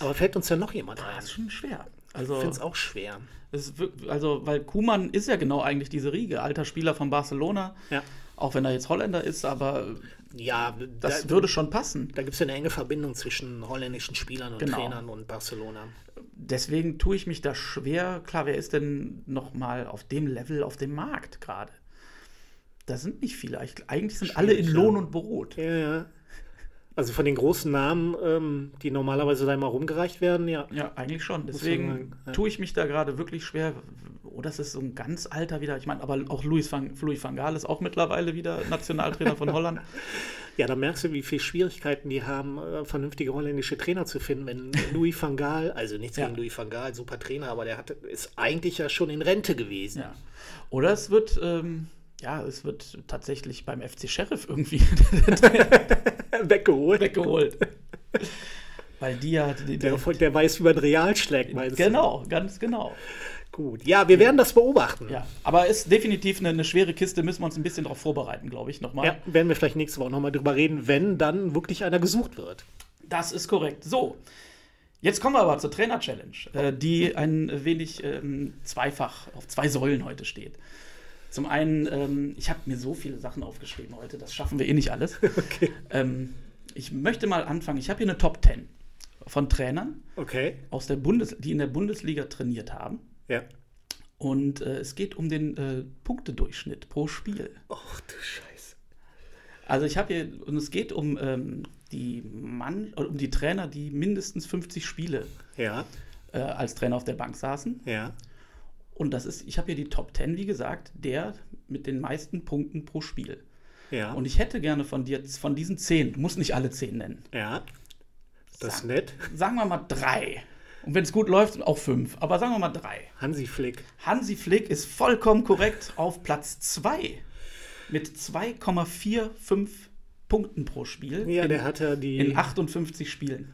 Aber fällt uns ja noch jemand ein? Das ist schon schwer. Ich Also, finde es auch schwer. es ist also, weil Kuman ist ja genau eigentlich diese Riege, alter Spieler von Barcelona, Ja, auch wenn er jetzt Holländer ist, aber ja das da, würde schon passen. da gibt es ja eine enge Verbindung zwischen holländischen Spielern und Genau. Trainern und Barcelona. Deswegen tue ich mich da schwer. Klar, wer ist denn noch mal auf dem Level auf dem Markt gerade? Da sind nicht viele. Ich, eigentlich sind alle in Schwierig, Lohn und Brot. Ja, ja. Also von den großen Namen, ähm, die normalerweise da immer rumgereicht werden, ja. Ja, eigentlich schon. Deswegen ja. tue ich mich da gerade wirklich schwer. Oh, das ist so ein ganz alter wieder. Ich meine, aber auch Louis van, Louis van Gaal ist auch mittlerweile wieder Nationaltrainer von Holland. Ja, da merkst du, wie viele Schwierigkeiten die haben, äh, vernünftige holländische Trainer zu finden, wenn Louis van Gaal, also nichts Ja. gegen Louis van Gaal, super Trainer, aber der hat, ist eigentlich ja schon in Rente gewesen. Ja. Oder es wird, ähm, ja, es wird tatsächlich beim FC Sheriff irgendwie Weggeholt. weggeholt. Weil die ja. Die, Der, der weiß, wie man Real schlägt, meinst du? genau, ganz genau. Gut. Ja, wir werden das beobachten. Ja, aber ist definitiv eine, eine schwere Kiste, müssen wir uns ein bisschen darauf vorbereiten, glaube ich, nochmal. Ja, werden wir vielleicht nächste Woche nochmal drüber reden, wenn dann wirklich einer gesucht wird. Das ist korrekt. So, jetzt kommen wir aber zur Trainer-Challenge, äh, die ein wenig ähm, zweifach auf zwei Säulen heute steht. Zum einen, ähm, ich habe mir so viele Sachen aufgeschrieben heute, das schaffen wir eh nicht alles. Okay. Ähm, ich möchte mal anfangen. Ich habe hier eine Top 10 von Trainern, Okay. aus der Bundes die in der Bundesliga trainiert haben. Ja. Und äh, es geht um den äh, Punktedurchschnitt pro Spiel. Och du Scheiße. Also ich habe hier, und es geht um ähm, die Mann, um die Trainer, die mindestens 50 Spiele Ja. äh, als Trainer auf der Bank saßen. Ja. Und das ist, ich habe hier die Top 10, wie gesagt, der mit den meisten Punkten pro Spiel. Ja. Und ich hätte gerne von dir, von diesen 10, du musst nicht alle 10 nennen, ja. Das ist Sag- nett. sagen wir mal drei. Und wenn es gut läuft, auch fünf. Aber sagen wir mal drei. Hansi Flick. Hansi Flick ist vollkommen korrekt auf Platz 2 mit 2,45 Punkten pro Spiel Ja, in, der hat ja die. in 58 Spielen.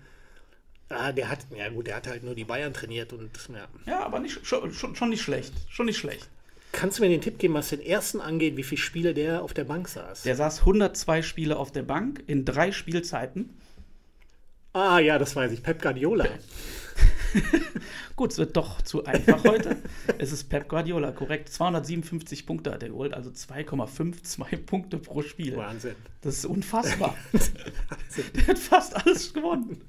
Ah, der hat. Ja, gut, der hat halt nur die Bayern trainiert und. Ja. Ja, aber nicht, schon, schon, schon nicht schlecht. Schon nicht schlecht. Kannst du mir den Tipp geben, was den ersten angeht, wie viele Spiele der auf der Bank saß? Der saß 102 Spiele auf der Bank in drei Spielzeiten. Ah, ja, das weiß ich. Pep Guardiola. Gut, es wird doch zu einfach heute. es ist Pep Guardiola, korrekt. 257 Punkte hat er geholt, also 2,52 Punkte pro Spiel. Wahnsinn. Das ist unfassbar. der hat fast alles gewonnen.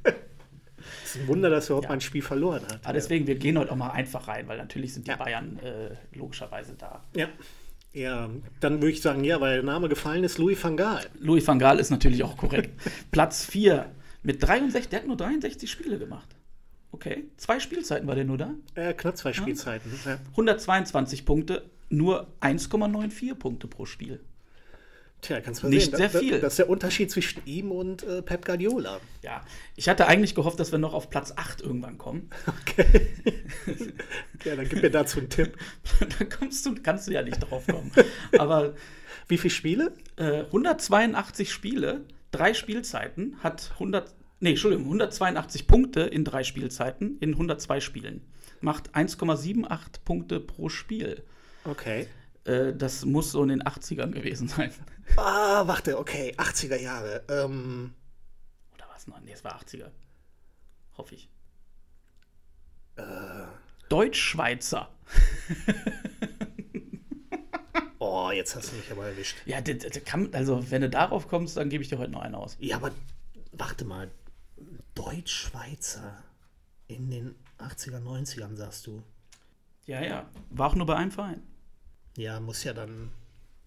Es ist ein Wunder, dass er überhaupt Ja. ein Spiel verloren hat. Aber deswegen, wir gehen heute auch mal einfach rein, weil natürlich sind die Ja. Bayern äh, logischerweise da. Ja. Ja, dann würde ich sagen, ja, weil der Name gefallen ist, Louis van Gaal. Louis van Gaal ist natürlich auch korrekt. Platz 4 mit 63, der hat nur 63 Spiele gemacht. Okay, zwei Spielzeiten war der nur da. Äh, knapp zwei Spielzeiten. Ja. 122 Punkte, nur 1,94 Punkte pro Spiel. Tja, kannst du Nicht sehen. sehr das, viel. Das ist der Unterschied zwischen ihm und äh, Pep Guardiola. Ja, ich hatte eigentlich gehofft, dass wir noch auf Platz 8 irgendwann kommen. Okay. ja, dann gib mir dazu einen Tipp. da kommst du, kannst du ja nicht drauf kommen. Aber Wie viele Spiele? äh, 182 Spiele, drei Spielzeiten, hat 100, nee, Entschuldigung, 182 Punkte in drei Spielzeiten in 102 Spielen. Macht 1,78 Punkte pro Spiel. Okay. Äh, das muss so in den 80ern gewesen sein. Ah, warte, okay. 80er Jahre. Ähm, Oder was noch? Nee, es war 80er. Hoffe ich. Äh. Deutsch-Schweizer. oh, jetzt hast du mich aber erwischt. Ja, das, das kann, also wenn du darauf kommst, dann gebe ich dir heute noch einen aus. Ja, aber warte mal. Deutsch-Schweizer in den 80er, 90ern, sagst du. Ja, ja. War auch nur bei einem Verein. Ja, muss ja dann.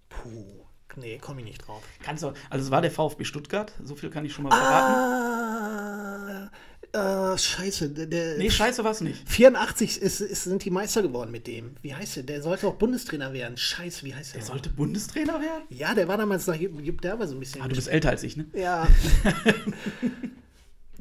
Puh. Nee, komme ich nicht drauf. Kannst du, also es war der VfB Stuttgart, so viel kann ich schon mal verraten. Ah, äh, scheiße. Der, Nee, scheiße war's nicht. 84 ist, ist, sind die Meister geworden mit dem. Wie heißt der? Der sollte auch Bundestrainer werden. Scheiße, wie heißt der? Der sollte Bundestrainer werden? Ja, der war damals noch, der war so ein bisschen. Ah, du bist älter als ich, ne? ja.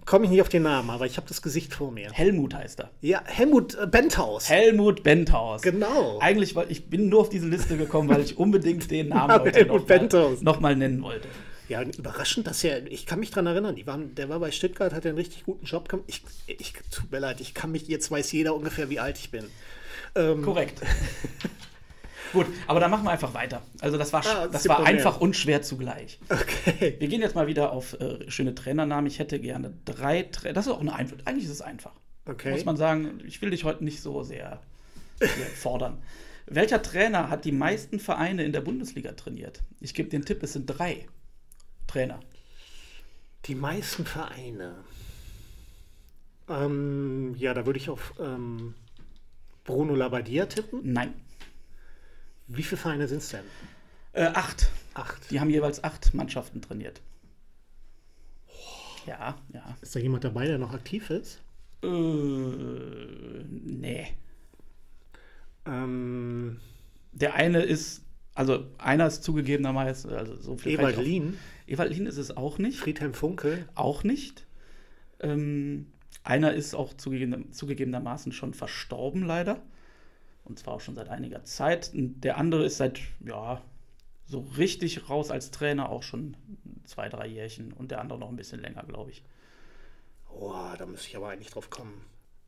Komme ich nicht auf den Namen, aber ich habe das Gesicht vor mir. Helmut heißt er. Ja, Helmut äh, Benthaus. Helmut Benthaus. Genau. Eigentlich, weil ich bin nur auf diese Liste gekommen, weil ich unbedingt den Namen heute Helmut noch mal, Benthaus. noch mal nennen wollte. Ja, überraschend, dass er, ich kann mich dran erinnern, waren, der war bei Stuttgart, hat einen richtig guten Job gemacht. Ich, ich, tut mir leid, ich kann mich, jetzt weiß jeder ungefähr, wie alt ich bin. Ähm, Korrekt. Gut, aber dann machen wir einfach weiter. Also das war, Ah, das war mehr. einfach und schwer zugleich. Okay. Wir gehen jetzt mal wieder auf äh, schöne Trainernamen. Ich hätte gerne drei Trainer. Das ist auch eine einfach. Eigentlich ist es einfach. Okay. Muss man sagen, ich will dich heute nicht so sehr, sehr fordern. Welcher Trainer hat die meisten Vereine in der Bundesliga trainiert? Ich gebe den Tipp, es sind drei Trainer. Die meisten Vereine. Ähm, ja, da würde ich auf ähm, Bruno Labbadia tippen. Nein. Wie viele Vereine sind es denn? Äh, acht. Acht. Die haben jeweils acht Mannschaften trainiert. Ja, ja. Ist da jemand dabei, der noch aktiv ist? Äh, nee. Ähm, Der eine ist, also einer ist zugegebenermaßen, also so viel Ewald Lien, Ewald Lien ist es auch nicht. Friedhelm Funkel. Auch nicht. Ähm, einer ist auch zugegeben, zugegebenermaßen schon verstorben, leider. Und zwar auch schon seit einiger Zeit. Und der andere ist seit, ja, so richtig raus als Trainer auch schon zwei, drei Jährchen. Und der andere noch ein bisschen länger, glaube ich. Oh, da müsste ich aber eigentlich drauf kommen.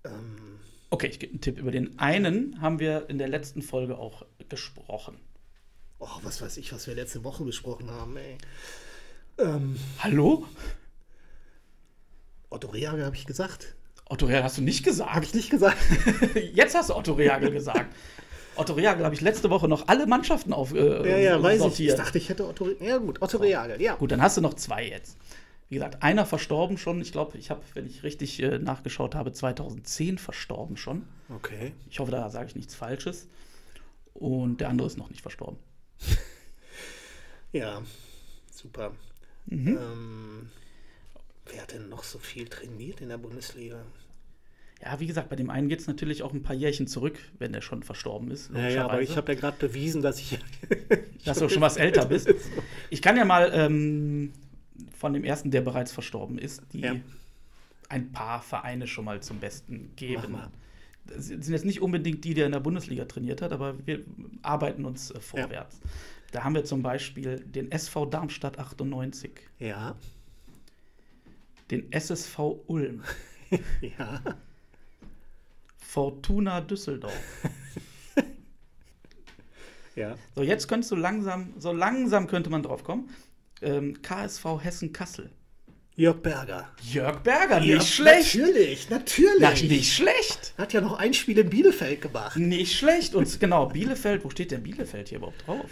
Ähm, Okay, ich gebe einen Tipp. Über den einen haben wir in der letzten Folge auch gesprochen. oh, was weiß ich, was wir letzte Woche besprochen haben, ey. Ähm, Hallo? Otto Rehagel habe ich gesagt. Otto Reagel hast du nicht Habe gesagt. ich nicht gesagt? Jetzt hast du Otto Reagel gesagt. Otto Reagel habe ich letzte Woche noch alle Mannschaften auf äh, Ja, ja, weiß ich. sortiert. Ich dachte, ich hätte Otto. Ja, gut, Otto Reagel, ja. Gut, dann hast du noch zwei jetzt. Wie gesagt, einer verstorben schon. Ich glaube, ich habe, wenn ich richtig äh, nachgeschaut habe, 2010 verstorben schon. Okay. Ich hoffe, da sage ich nichts Falsches. Und der andere ist noch nicht verstorben. Ja, super. Mhm. Ähm, wer hat denn noch so viel trainiert in der Bundesliga? Ja, wie gesagt, bei dem einen geht es natürlich auch ein paar Jährchen zurück, wenn der schon verstorben ist. Ja, ja, aber ich habe ja gerade bewiesen, dass ich. dass du schon was älter bist. Ich kann ja mal ähm, von dem ersten, der bereits verstorben ist, die Ja. ein paar Vereine schon mal zum Besten Mach geben. mal. Das sind jetzt nicht unbedingt die, der in der Bundesliga trainiert hat, aber wir arbeiten uns äh, vorwärts. Da haben wir zum Beispiel den SV Darmstadt 98, Ja, den SSV Ulm, ja. Fortuna Düsseldorf. Ja. So, jetzt könntest du langsam, so langsam könnte man drauf kommen. Ähm, KSV Hessen Kassel. Jörg Berger. Jörg Berger, nicht Ja, schlecht. Natürlich, natürlich. Na, nicht schlecht. Hat ja noch ein Spiel in Bielefeld gemacht. Nicht schlecht. Und genau, Bielefeld, wo steht denn Bielefeld hier überhaupt drauf?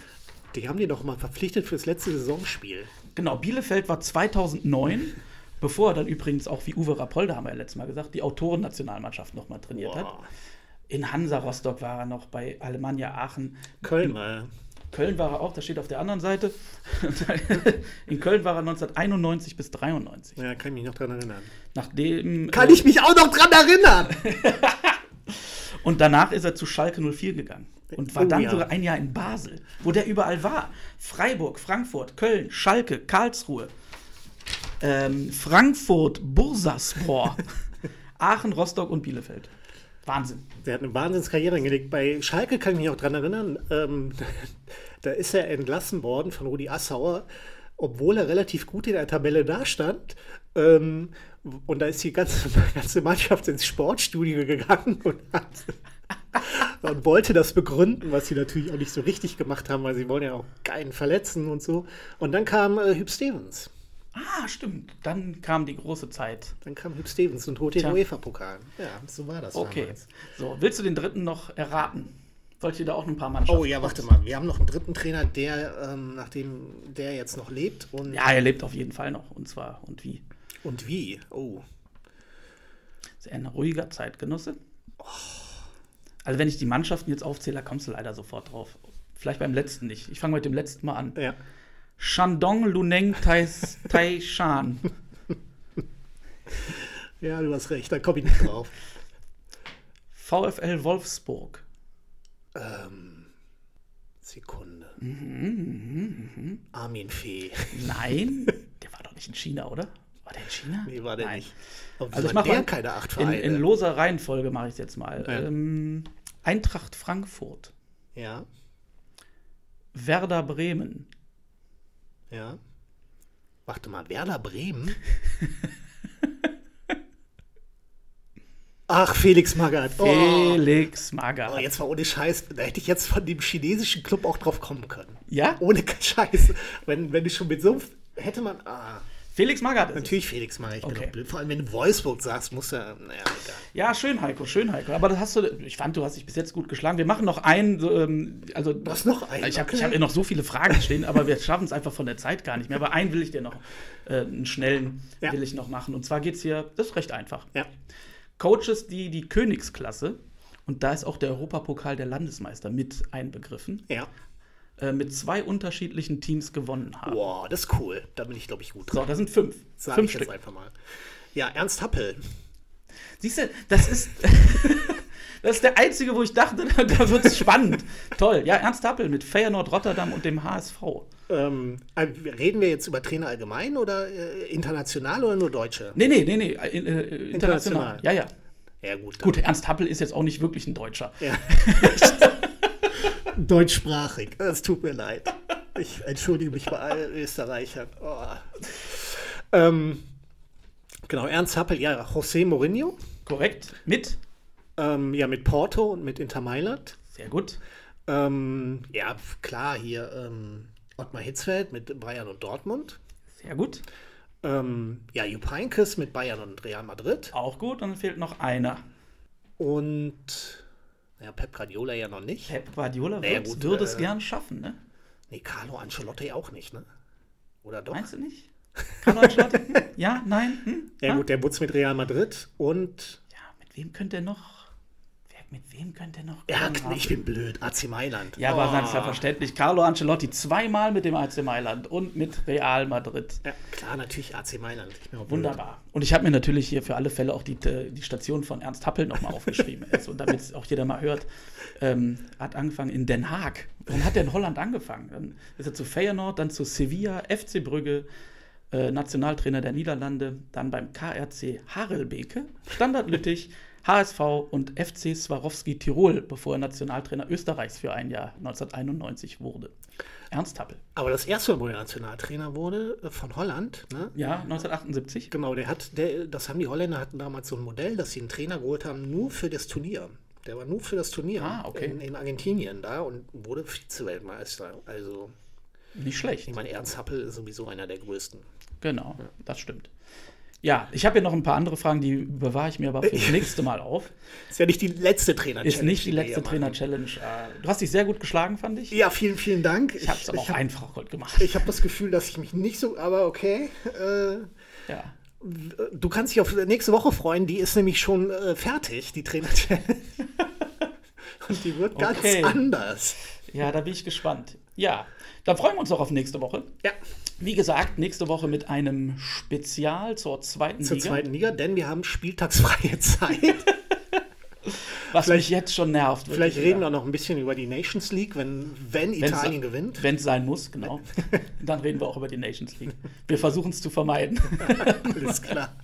Die haben die doch mal verpflichtet fürs letzte Saisonspiel. Genau, Bielefeld war 2009, bevor er dann übrigens auch wie Uwe Rapolda, haben wir ja letztes Mal gesagt, die Autorennationalmannschaft nochmal trainiert hat. Boah. In Hansa Rostock war er noch, bei Alemannia Aachen. Köln mal. Köln war er auch, das steht auf der anderen Seite. In Köln war er 1991 bis 93. Ja, kann ich mich noch dran erinnern. Nachdem, Kann äh, ich mich auch noch dran erinnern? Und danach ist er zu Schalke 04 gegangen. Und war Oh, dann ja. sogar ein Jahr in Basel, wo der überall war. Freiburg, Frankfurt, Köln, Schalke, Karlsruhe, ähm, Frankfurt, Bursaspor, Aachen, Rostock und Bielefeld. Wahnsinn. Der hat eine Wahnsinnskarriere hingelegt. Bei Schalke kann ich mich auch dran erinnern. Ähm, da ist er entlassen worden von Rudi Assauer, obwohl er relativ gut in der Tabelle dastand. Ähm, und da ist die ganze, ganze Mannschaft ins Sportstudio gegangen und hat und wollte das begründen, was sie natürlich auch nicht so richtig gemacht haben, weil sie wollen ja auch keinen verletzen und so. Und dann kam äh, Hüb Stevens. Ah, stimmt. Dann kam die große Zeit. Dann kam Hüb Stevens und holte den. UEFA-Pokal. Ja, so war das Okay. damals. So, willst du den dritten noch erraten? Soll ich dir da auch ein paar Mannschaften? Oh ja, warte mal. Wir haben noch einen dritten Trainer, der, ähm, nachdem der jetzt noch lebt und, Ja, er lebt auf jeden Fall noch. Und zwar, und wie? und wie. Oh. Ist er ein ruhiger Zeitgenosse? Also, wenn ich die Mannschaften jetzt aufzähle, da kommst du leider sofort drauf. Vielleicht beim letzten nicht. Ich fange mit dem letzten mal an. Ja. Shandong Luneng Tais- Taishan. ja, du hast recht, da komme ich nicht drauf. VfL Wolfsburg. ähm, Sekunde. Mhm, Armin Fee. Nein, der war doch nicht in China, oder? War der in China? Nee, war der Nein. nicht. Aber Also ich mache keine acht In, in loser Reihenfolge mache ich es jetzt mal. Ja. Ähm, Eintracht Frankfurt, ja, Werder Bremen, ja. Warte mal, Werder Bremen? Ach, Felix Magath. Oh. Felix Oh, Magath. jetzt war ohne Scheiß, da hätte ich jetzt von dem chinesischen Club auch drauf kommen können. Ja? Ohne Scheiß. Wenn, wenn du schon mit so hätte man. Ah, Felix Magath ist es. natürlich Felix Magath. Ich bin Okay. doch blöd. Vor allem, wenn du Wolfsburg sagst, muss er. Naja, egal. Ja, schön, Heiko, schön, Heiko. Aber das hast du, ich fand, du hast dich bis jetzt gut geschlagen. Wir machen noch einen, ähm, also. Du hast noch einen, Ich habe okay. hab hier noch so viele Fragen stehen, aber wir schaffen es einfach von der Zeit gar nicht mehr. Aber einen will ich dir noch, äh, einen schnellen Ja. will ich noch machen. Und zwar geht es hier, das ist recht einfach. Ja. Coaches, die die Königsklasse, und da ist auch der Europapokal der Landesmeister mit einbegriffen, Ja. Äh, mit zwei unterschiedlichen Teams gewonnen haben. Boah, das ist cool. Da bin ich, glaube ich, gut So, dran. das sind fünf. Sag fünf ich jetzt Stück. einfach mal. Ja, Ernst Happel. Siehst du, das ist, das ist der einzige, wo ich dachte, da wird es spannend. Toll. Ja, Ernst Happel mit Feyenoord Rotterdam und dem HSV. Ähm, äh, reden wir jetzt über Trainer allgemein oder äh, international oder nur Deutsche? Nee, nee, nee, nee, äh, äh, international. International. Ja, ja. Ja, gut. Gut, Ernst Happel ist jetzt auch nicht wirklich ein Deutscher. Ja. Deutschsprachig. Es tut mir leid. Ich entschuldige mich bei allen Österreichern. Oh. Ähm, genau, Ernst Happel, ja, José Mourinho. Korrekt. Mit? Ähm, ja, mit Porto und mit Inter Mailand. Sehr gut. Ähm, ja, klar, hier ähm, Ottmar Hitzfeld mit Bayern und Dortmund. Sehr gut. Ähm, ja, Jupp Heynckes mit Bayern und Real Madrid. Auch gut. Und dann fehlt noch einer. Und Ja, Pep Guardiola ja noch nicht. Pep Guardiola Naja, würd- gut, würde es äh, gern schaffen, ne? Nee, Carlo Ancelotti auch nicht, ne? Oder doch? Meinst du nicht? Carlo Ancelotti? Hm? Ja, nein? Hm? Ja, Ah? gut, der Butz mit Real Madrid und. Ja, mit wem könnte er noch? Mit wem könnte noch? Ja, ich bin blöd. AC Mailand. Ja, aber Oh. ganz selbstverständlich. Carlo Ancelotti zweimal mit dem AC Mailand und mit Real Madrid. Ja, klar, natürlich AC Mailand. Wunderbar. Und ich habe mir natürlich hier für alle Fälle auch die, äh, die Station von Ernst Happel nochmal aufgeschrieben. Also, damit es auch jeder mal hört. Ähm, hat angefangen in Den Haag. Warum hat er in Holland angefangen? Dann ist er zu Feyenoord, dann zu Sevilla, FC Brügge, äh, Nationaltrainer der Niederlande, dann beim KRC Harelbeke, Standard Lüttich, HSV und FC Swarovski Tirol, bevor er Nationaltrainer Österreichs für ein Jahr 1991 wurde. Ernst Happel. Aber das erste Mal, wo er Nationaltrainer wurde, äh, von Holland, ne? Ja, 1978. Genau, der hat, der, das haben die Holländer hatten damals so ein Modell, dass sie einen Trainer geholt haben, nur für das Turnier. Der war nur für das Turnier Ah, okay. in, in Argentinien da und wurde Vize-Weltmeister. Also, Nicht schlecht. ich meine, Ernst Happel ist sowieso einer der größten. Genau, das stimmt. Ja, ich habe hier noch ein paar andere Fragen, die bewahre ich mir aber fürs nächste Mal auf. Ist ja nicht die letzte trainer Ist nicht die letzte. Trainer-Challenge. Äh, Du hast dich sehr gut geschlagen, fand ich. Ja, vielen, vielen Dank. Ich habe es auch hab- einfach heute gemacht. Ich habe das Gefühl, dass ich mich nicht so, aber okay. Äh, Ja. du kannst dich auf nächste Woche freuen, die ist nämlich schon äh, fertig, die Trainer-Challenge. Und die wird ganz Okay. anders. ja, da bin ich gespannt. Ja, dann freuen wir uns auch auf nächste Woche. Ja, Wie gesagt, nächste Woche mit einem Spezial zur zweiten zur Liga. zweiten Liga, denn wir haben spieltagsfreie Zeit. was vielleicht- mich jetzt schon nervt. Vielleicht reden wir noch ein bisschen über die Nations League, wenn, wenn Wenn's- Italien gewinnt. Wenn es sein muss, genau. Dann reden wir auch über die Nations League. Wir versuchen es zu vermeiden. Alles klar.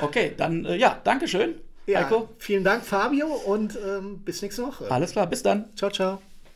Okay, dann äh, ja, Dankeschön, Ja, Heiko. vielen Dank, Fabio, und ähm, bis nächste Woche. Alles klar, bis dann. Ciao, ciao.